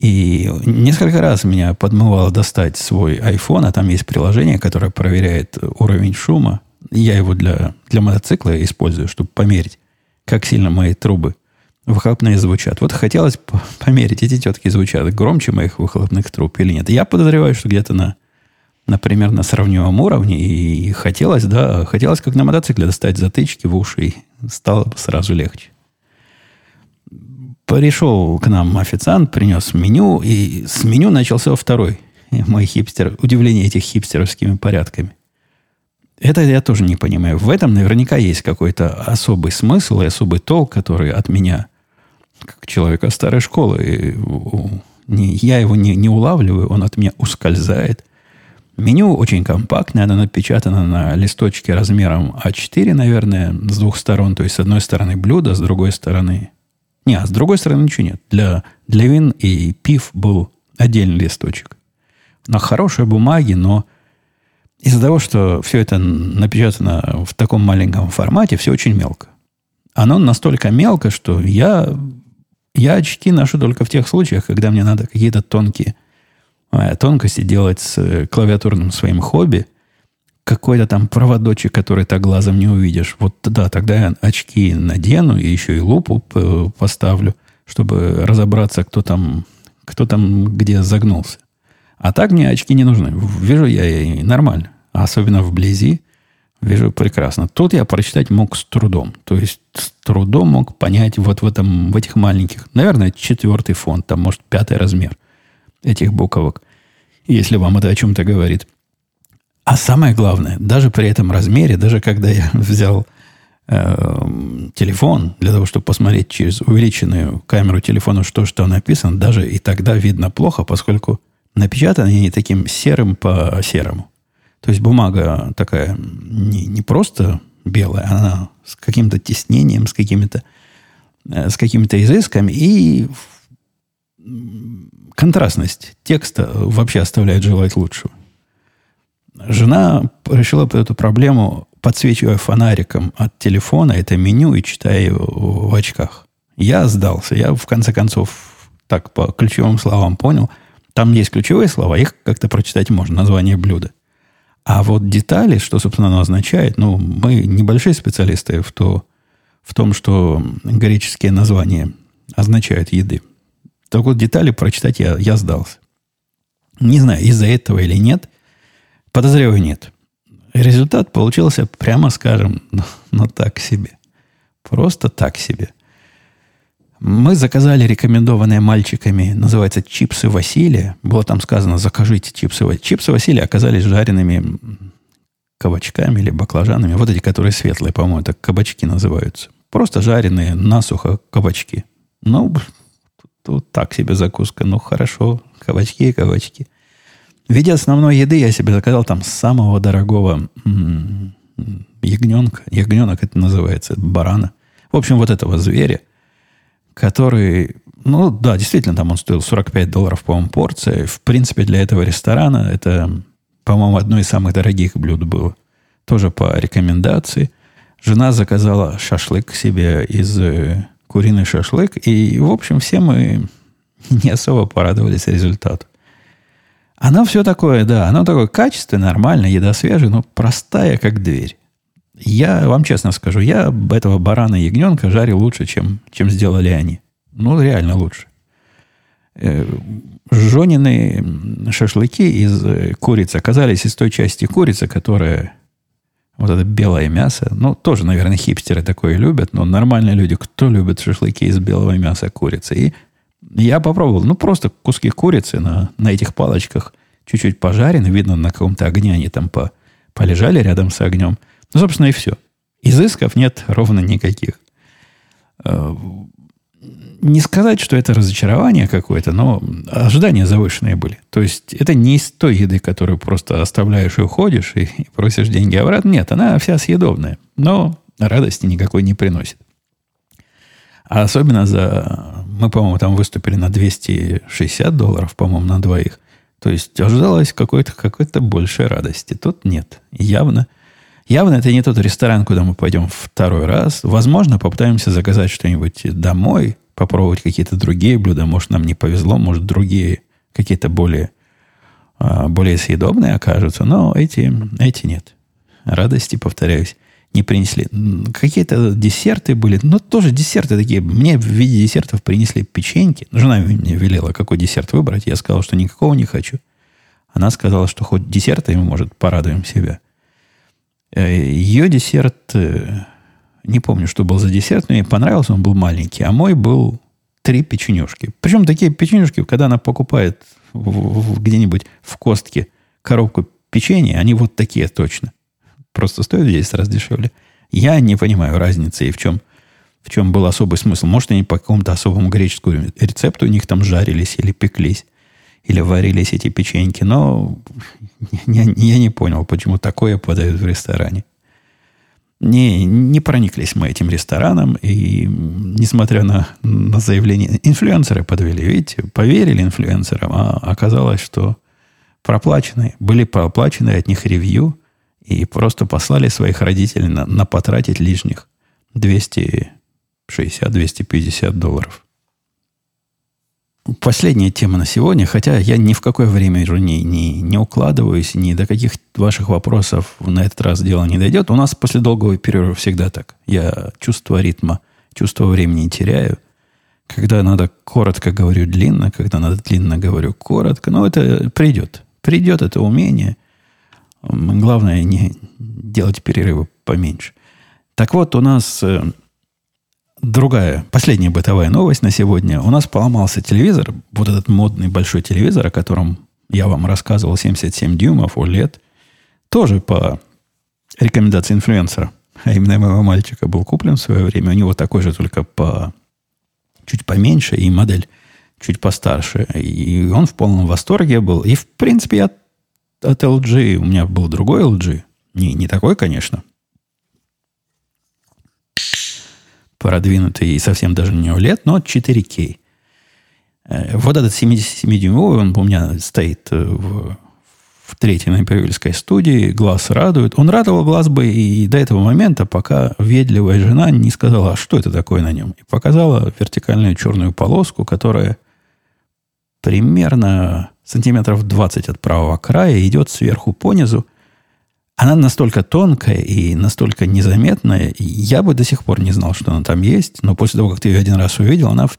И несколько раз меня подмывало достать свой iPhone, а там есть приложение, которое проверяет уровень шума я его для, для мотоцикла использую, чтобы померить, как сильно мои трубы выхлопные звучат. Вот хотелось померить, эти тетки звучат громче моих выхлопных труб или нет. Я подозреваю, что где-то на, например, на сравнимом уровне. И хотелось, да, хотелось как на мотоцикле достать затычки в уши, и стало сразу легче. Пришел к нам официант, принес меню, и с меню начался второй мой хипстер, удивление этих хипстеровскими порядками. Это я тоже не понимаю. В этом наверняка есть какой-то особый смысл и особый толк, который от меня, как человека старой школы, не, я его не, не улавливаю, он от меня ускользает. Меню очень компактное, оно напечатано на листочке размером А4, наверное, с двух сторон. То есть, с одной стороны блюдо, с другой стороны... Не, а с другой стороны ничего нет. Для, для вин и пив был отдельный листочек. На хорошей бумаге, но из-за того, что все это напечатано в таком маленьком формате, все очень мелко. Оно настолько мелко, что я, я очки ношу только в тех случаях, когда мне надо какие-то тонкие э, тонкости делать с э, клавиатурным своим хобби. Какой-то там проводочек, который так глазом не увидишь. Вот да, тогда я очки надену и еще и лупу поставлю, чтобы разобраться, кто там, кто там где загнулся. А так мне очки не нужны. Вижу я и нормально особенно вблизи, вижу прекрасно. Тут я прочитать мог с трудом. То есть с трудом мог понять вот в, этом, в этих маленьких, наверное, четвертый фонд, там, может, пятый размер этих буковок, если вам это о чем-то говорит. А самое главное, даже при этом размере, даже когда я взял э, телефон для того, чтобы посмотреть через увеличенную камеру телефона, что что написано, даже и тогда видно плохо, поскольку напечатаны они таким серым по серому. То есть бумага такая не, не просто белая, она с каким-то теснением, с какими-то э, с какими-то изысками, и контрастность текста вообще оставляет желать лучшего. Жена решила эту проблему, подсвечивая фонариком от телефона это меню и читая его в очках. Я сдался. Я, в конце концов, так по ключевым словам понял. Там есть ключевые слова, их как-то прочитать можно, название блюда. А вот детали, что, собственно, оно означает, ну, мы небольшие специалисты в, то, в том, что греческие названия означают еды. Так вот, детали прочитать я, я сдался. Не знаю, из-за этого или нет. Подозреваю, нет. Результат получился, прямо скажем, ну, ну так себе. Просто так себе. Мы заказали рекомендованные мальчиками, называется чипсы Василия. Было там сказано, закажите чипсы Василия. Чипсы Василия оказались жареными кабачками или баклажанами. Вот эти, которые светлые, по-моему, это кабачки называются. Просто жареные насухо кабачки. Ну, тут так себе закуска. Ну, хорошо, кабачки и кабачки. В виде основной еды я себе заказал там самого дорогого ягненка. Ягненок это называется, барана. В общем, вот этого зверя – который, ну да, действительно, там он стоил 45 долларов, по-моему, порция. В принципе, для этого ресторана это, по-моему, одно из самых дорогих блюд было. Тоже по рекомендации. Жена заказала шашлык себе из э, куриный шашлык. И, в общем, все мы не особо порадовались результату. Оно все такое, да, оно такое качественное, нормальное, еда свежая, но простая, как дверь. Я вам честно скажу, я этого барана ягненка жарил лучше, чем, чем сделали они. Ну, реально лучше. Э, Жонины шашлыки из э, курицы оказались из той части курицы, которая вот это белое мясо. Ну, тоже, наверное, хипстеры такое любят, но нормальные люди, кто любит шашлыки из белого мяса курицы? И я попробовал, ну, просто куски курицы на, на этих палочках чуть-чуть пожарены. Видно, на каком-то огне они там по, полежали рядом с огнем – ну, собственно, и все. Изысков нет ровно никаких. Э, не сказать, что это разочарование какое-то, но ожидания завышенные были. То есть это не из той еды, которую просто оставляешь и уходишь, и, просишь деньги обратно. Нет, она вся съедобная, но радости никакой не приносит. А особенно за... Мы, по-моему, там выступили на 260 долларов, по-моему, на двоих. То есть ожидалось какой-то какой большей радости. Тут нет. Явно Явно это не тот ресторан, куда мы пойдем второй раз. Возможно, попытаемся заказать что-нибудь домой, попробовать какие-то другие блюда. Может, нам не повезло, может, другие какие-то более, а, более съедобные окажутся. Но эти, эти нет. Радости, повторяюсь, не принесли. Какие-то десерты были. Но тоже десерты такие. Мне в виде десертов принесли печеньки. Жена мне велела, какой десерт выбрать. Я сказал, что никакого не хочу. Она сказала, что хоть десертами, может, порадуем себя. Ее десерт, э, не помню, что был за десерт, но мне понравился, он был маленький. А мой был три печенюшки. Причем такие печенюшки, когда она покупает где-нибудь в костке коробку печенья, они вот такие точно. Просто стоят в 10 раз дешевле. Я не понимаю разницы и в чем, в чем был особый смысл. Может, они по какому-то особому греческому рецепту у них там жарились или пеклись или варились эти печеньки. Но я, я не понял, почему такое подают в ресторане. Не, не прониклись мы этим рестораном, и несмотря на, на заявление, инфлюенсеры подвели, видите, поверили инфлюенсерам, а оказалось, что проплаченные, были проплачены от них ревью, и просто послали своих родителей на, на потратить лишних 260-250 долларов. Последняя тема на сегодня, хотя я ни в какое время уже не, не, не укладываюсь, ни до каких ваших вопросов на этот раз дело не дойдет. У нас после долгого перерыва всегда так. Я чувство ритма, чувство времени теряю. Когда надо коротко говорю длинно, когда надо длинно говорю коротко. Но это придет. Придет это умение. Главное не делать перерывы поменьше. Так вот, у нас э, другая, последняя бытовая новость на сегодня. У нас поломался телевизор, вот этот модный большой телевизор, о котором я вам рассказывал, 77 дюймов, OLED, тоже по рекомендации инфлюенсера, а именно моего мальчика был куплен в свое время. У него такой же, только по чуть поменьше, и модель чуть постарше. И он в полном восторге был. И, в принципе, от, от LG у меня был другой LG. Не, не такой, конечно. Продвинутый и совсем даже не OLED, но 4K. Э, вот этот 77-дюймовый, он у меня стоит э, в, в третьей напервильской студии, глаз радует. Он радовал глаз бы и до этого момента, пока ведливая жена не сказала, а что это такое на нем. И показала вертикальную черную полоску, которая примерно сантиметров 20 от правого края идет сверху понизу. Она настолько тонкая и настолько незаметная, я бы до сих пор не знал, что она там есть, но после того, как ты ее один раз увидел, она в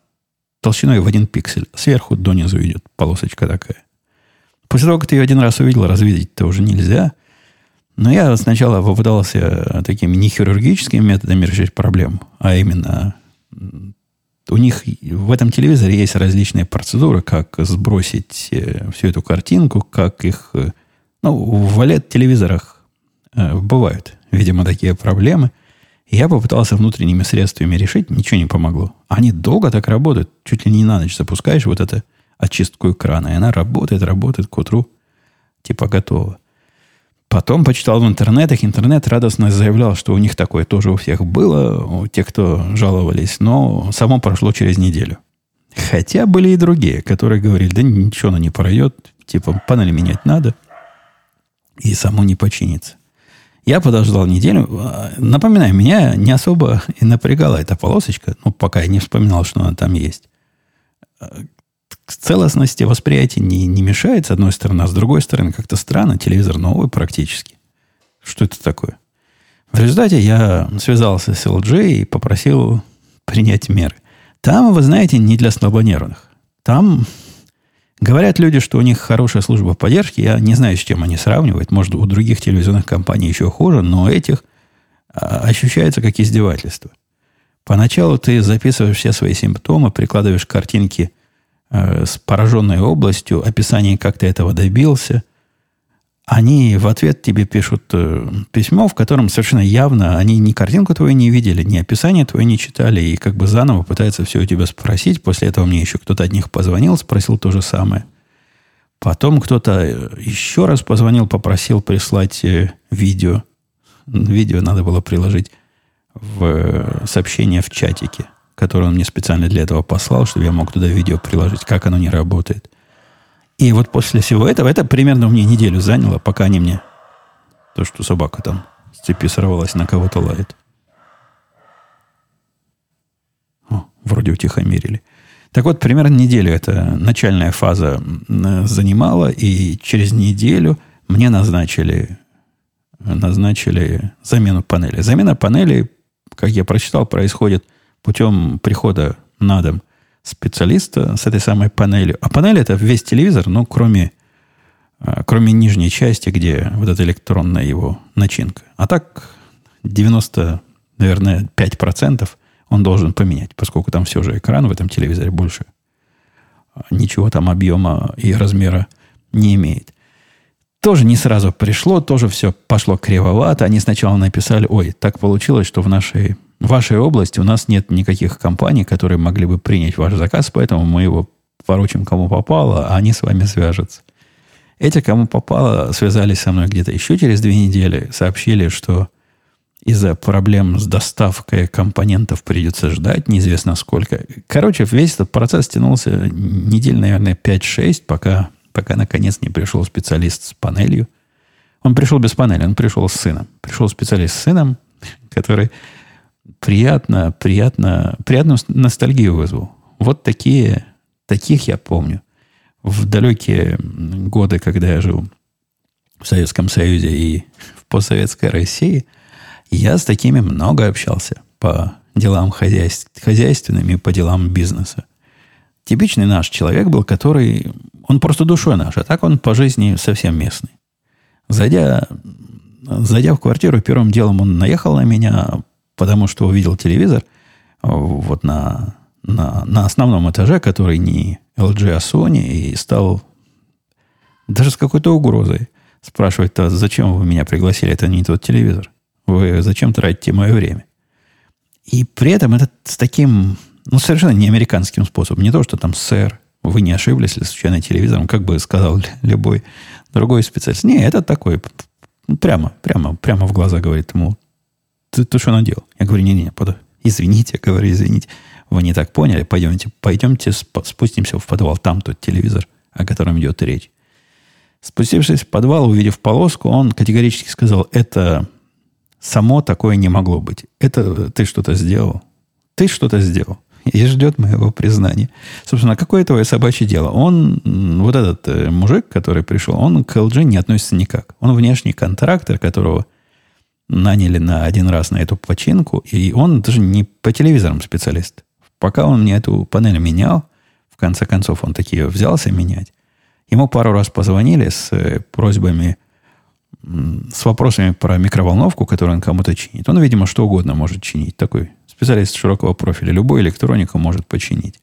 толщиной в один пиксель. Сверху донизу идет полосочка такая. После того, как ты ее один раз увидел, развидеть-то уже нельзя. Но я сначала попытался такими нехирургическими методами решить проблему, а именно у них в этом телевизоре есть различные процедуры, как сбросить э, всю эту картинку, как их... Э, ну, в OLED-телевизорах бывают, видимо, такие проблемы – я попытался внутренними средствами решить, ничего не помогло. Они долго так работают, чуть ли не на ночь запускаешь вот эту очистку экрана, и она работает, работает к утру, типа готова. Потом почитал в интернетах, интернет радостно заявлял, что у них такое тоже у всех было, у тех, кто жаловались, но само прошло через неделю. Хотя были и другие, которые говорили, да ничего оно не пройдет, типа панель менять надо, и само не починится. Я подождал неделю. Напоминаю, меня не особо и напрягала эта полосочка, ну, пока я не вспоминал, что она там есть. К целостности восприятия не, не мешает, с одной стороны, а с другой стороны, как-то странно, телевизор новый практически. Что это такое? В результате я связался с LG и попросил принять меры. Там, вы знаете, не для слабонервных. Там Говорят люди, что у них хорошая служба поддержки. Я не знаю, с чем они сравнивают. Может, у других телевизионных компаний еще хуже, но у этих а, ощущается как издевательство. Поначалу ты записываешь все свои симптомы, прикладываешь картинки э, с пораженной областью, описание, как ты этого добился – они в ответ тебе пишут э, письмо, в котором совершенно явно они ни картинку твою не видели, ни описание твое не читали, и как бы заново пытаются все у тебя спросить. После этого мне еще кто-то от них позвонил, спросил то же самое. Потом кто-то э, еще раз позвонил, попросил прислать э, видео. Видео надо было приложить в сообщение в чатике, которое он мне специально для этого послал, чтобы я мог туда видео приложить, как оно не работает. И вот после всего этого, это примерно меня неделю заняло, пока они мне... То, что собака там с цепи сорвалась, на кого-то лает. О, вроде утихомирили. Так вот, примерно неделю эта начальная фаза занимала, и через неделю мне назначили, назначили замену панели. Замена панели, как я прочитал, происходит путем прихода на дом – специалиста с этой самой панелью. А панель это весь телевизор, ну, кроме, а, кроме нижней части, где вот эта электронная его начинка. А так 90, наверное, 5% он должен поменять, поскольку там все же экран в этом телевизоре больше ничего там объема и размера не имеет. Тоже не сразу пришло, тоже все пошло кривовато. Они сначала написали, ой, так получилось, что в нашей в вашей области у нас нет никаких компаний, которые могли бы принять ваш заказ, поэтому мы его поручим кому попало, а они с вами свяжутся. Эти, кому попало, связались со мной где-то еще через две недели, сообщили, что из-за проблем с доставкой компонентов придется ждать неизвестно сколько. Короче, весь этот процесс тянулся недель, наверное, 5-6, пока, пока наконец не пришел специалист с панелью. Он пришел без панели, он пришел с сыном. Пришел специалист с сыном, который приятно, приятно, приятную ностальгию вызвал. Вот такие, таких я помню. В далекие годы, когда я жил в Советском Союзе и в постсоветской России, я с такими много общался по делам хозяйств, хозяйственным и по делам бизнеса. Типичный наш человек был, который... Он просто душой наш, а так он по жизни совсем местный. Зайдя, зайдя в квартиру, первым делом он наехал на меня, потому что увидел телевизор э, вот на, на, на основном этаже, который не LG, а Sony, и стал даже с какой-то угрозой спрашивать, а зачем вы меня пригласили, это не тот телевизор. Вы зачем тратите мое время? И при этом это с таким, ну, совершенно не американским способом. Не то, что там, сэр, вы не ошиблись ли случайно телевизором, как бы сказал любой другой специалист. Не, это такой, прямо, прямо, прямо в глаза говорит ему, ты, ты что наделал? Я говорю, не-не, Извините, говорю, извините. Вы не так поняли. Пойдемте, пойдемте спустимся в подвал. Там тот телевизор, о котором идет речь. Спустившись в подвал, увидев полоску, он категорически сказал, это само такое не могло быть. Это ты что-то сделал. Ты что-то сделал. И ждет моего признания. Собственно, какое твое собачье дело? Он, вот этот э, мужик, который пришел, он к LG не относится никак. Он внешний контрактор, которого наняли на один раз на эту починку, и он даже не по телевизорам специалист. Пока он мне эту панель менял, в конце концов он такие взялся менять, ему пару раз позвонили с э, просьбами, с вопросами про микроволновку, которую он кому-то чинит. Он, видимо, что угодно может чинить. Такой специалист широкого профиля. Любую электронику может починить.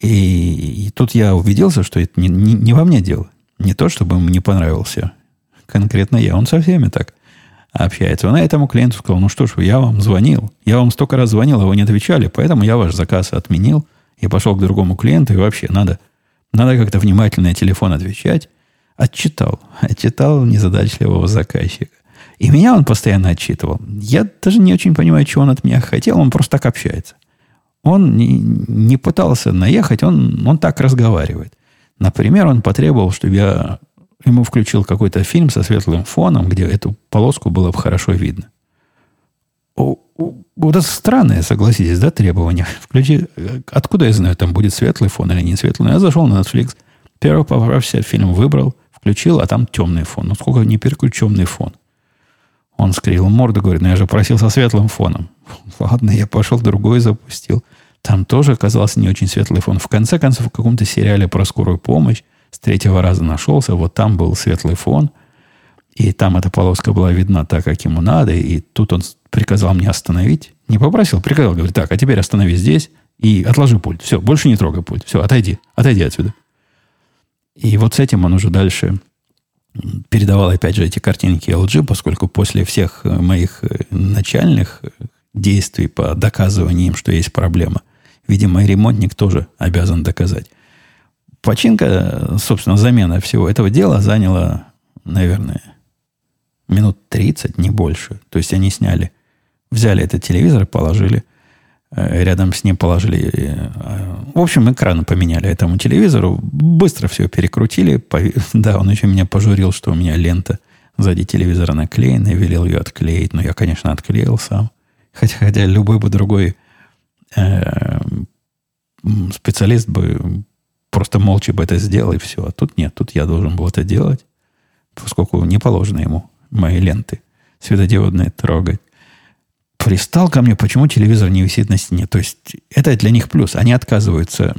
И, и тут я убедился, что это не, не, не во мне дело. Не то, чтобы ему не понравился конкретно я. Он со всеми так общается. Он этому клиенту сказал, ну что ж, я вам звонил. Я вам столько раз звонил, а вы не отвечали, поэтому я ваш заказ отменил и пошел к другому клиенту. И вообще надо, надо как-то внимательно на телефон отвечать. Отчитал. Отчитал незадачливого заказчика. И меня он постоянно отчитывал. Я даже не очень понимаю, чего он от меня хотел. Он просто так общается. Он не, не пытался наехать, он, он так разговаривает. Например, он потребовал, чтобы я ему включил какой-то фильм со светлым фоном, где эту полоску было бы хорошо видно. О, вот это странное, согласитесь, да, требование. Включи, откуда я знаю, там будет светлый фон или не светлый. Я зашел на Netflix, первый попавшийся фильм выбрал, включил, а там темный фон. Ну, сколько не переключу темный фон. Он скривил морду, говорит, ну я же просил со светлым фоном. Ладно, я пошел другой запустил. Там тоже оказался не очень светлый фон. В конце концов, в каком-то сериале про скорую помощь с третьего раза нашелся, вот там был светлый фон, и там эта полоска была видна так, как ему надо, и тут он приказал мне остановить. Не попросил, приказал, говорит, так, а теперь останови здесь и отложи пульт. Все, больше не трогай пульт. Все, отойди, отойди отсюда. И вот с этим он уже дальше передавал, опять же, эти картинки LG, поскольку после всех моих э, начальных действий по доказыванию им, что есть проблема, видимо, ремонтник тоже обязан доказать починка, собственно, замена всего этого дела заняла, наверное, минут 30, не больше. То есть они сняли, взяли этот телевизор, положили, э, рядом с ним положили... Э, в общем, экран поменяли этому телевизору, быстро все перекрутили. Да, он еще меня пожурил, что у меня лента сзади телевизора наклеена, и велел ее отклеить. Но я, конечно, отклеил сам. Хотя, хотя любой бы другой э, специалист бы просто молча бы это сделал, и все. А тут нет, тут я должен был это делать, поскольку не положено ему мои ленты светодиодные трогать. Пристал ко мне, почему телевизор не висит на стене. То есть это для них плюс. Они отказываются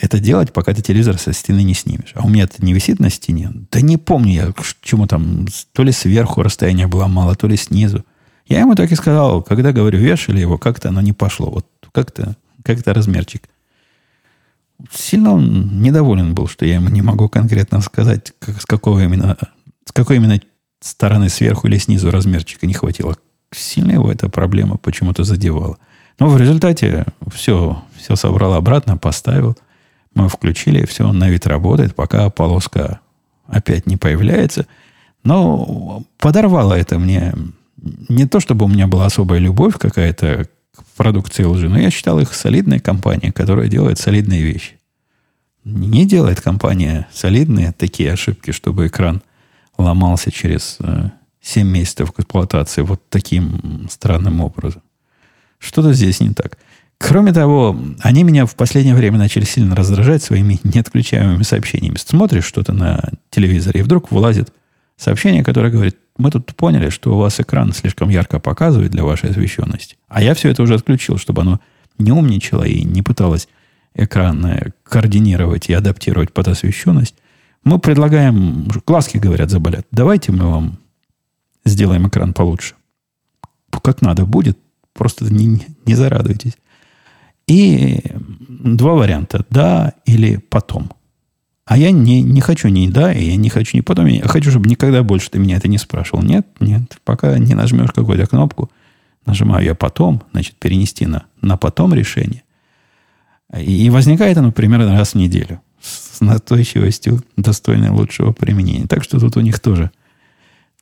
это делать, пока ты телевизор со стены не снимешь. А у меня это не висит на стене. Да не помню я, чему там, то ли сверху расстояние было мало, то ли снизу. Я ему так и сказал, когда, говорю, вешали его, как-то оно не пошло. Вот как-то как размерчик сильно он недоволен был, что я ему не могу конкретно сказать, как, с, какого именно, с какой именно стороны сверху или снизу размерчика не хватило. Сильно его эта проблема почему-то задевала. Но в результате все, все собрал обратно, поставил. Мы включили, все на вид работает, пока полоска опять не появляется. Но подорвало это мне. Не то, чтобы у меня была особая любовь какая-то продукции LG, но я считал их солидной компанией, которая делает солидные вещи. Не делает компания солидные такие ошибки, чтобы экран ломался через 7 э, месяцев эксплуатации вот таким странным образом. Что-то здесь не так. Кроме того, они меня в последнее время начали сильно раздражать своими неотключаемыми сообщениями. Смотришь что-то на телевизоре, и вдруг вылазит сообщение, которое говорит, мы тут поняли, что у вас экран слишком ярко показывает для вашей освещенности. А я все это уже отключил, чтобы оно не умничало и не пыталось экран координировать и адаптировать под освещенность. Мы предлагаем, глазки, говорят, заболят. Давайте мы вам сделаем экран получше. Как надо будет, просто не, не зарадуйтесь. И два варианта. Да или потом. А я не, не хочу ни да, и я не хочу ни потом. Я хочу, чтобы никогда больше ты меня это не спрашивал. Нет, нет. Пока не нажмешь какую-то кнопку, нажимаю я потом, значит, перенести на, на потом решение. И возникает оно примерно раз в неделю. С настойчивостью, достойной лучшего применения. Так что тут у них тоже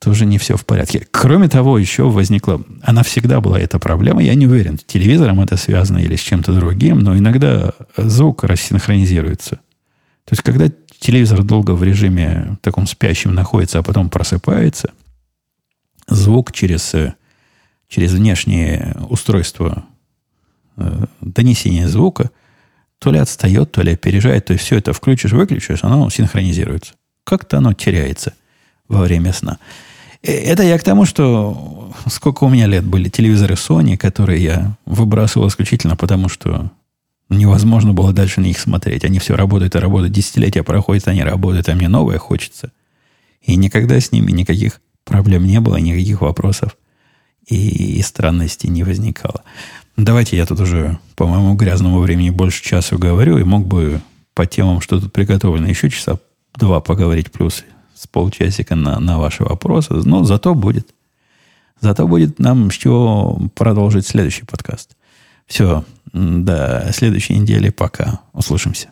тоже не все в порядке. Кроме того, еще возникла... Она всегда была эта проблема. Я не уверен, с телевизором это связано или с чем-то другим, но иногда звук рассинхронизируется. То есть, когда телевизор долго в режиме таком спящем находится, а потом просыпается, звук через, через внешнее устройство э, донесения звука то ли отстает, то ли опережает. То есть, все это включишь, выключишь, оно синхронизируется. Как-то оно теряется во время сна. Э, это я к тому, что сколько у меня лет были телевизоры Sony, которые я выбрасывал исключительно потому, что невозможно было дальше на них смотреть. Они все работают и работают. Десятилетия проходят, они работают, а мне новое хочется. И никогда с ними никаких проблем не было, никаких вопросов и, и странностей не возникало. Давайте я тут уже, по моему грязному времени, больше часа говорю и мог бы по темам, что тут приготовлено, еще часа два поговорить плюс с полчасика на, на ваши вопросы. Но зато будет. Зато будет нам с чего продолжить следующий подкаст. Все, до следующей недели. Пока. Услышимся.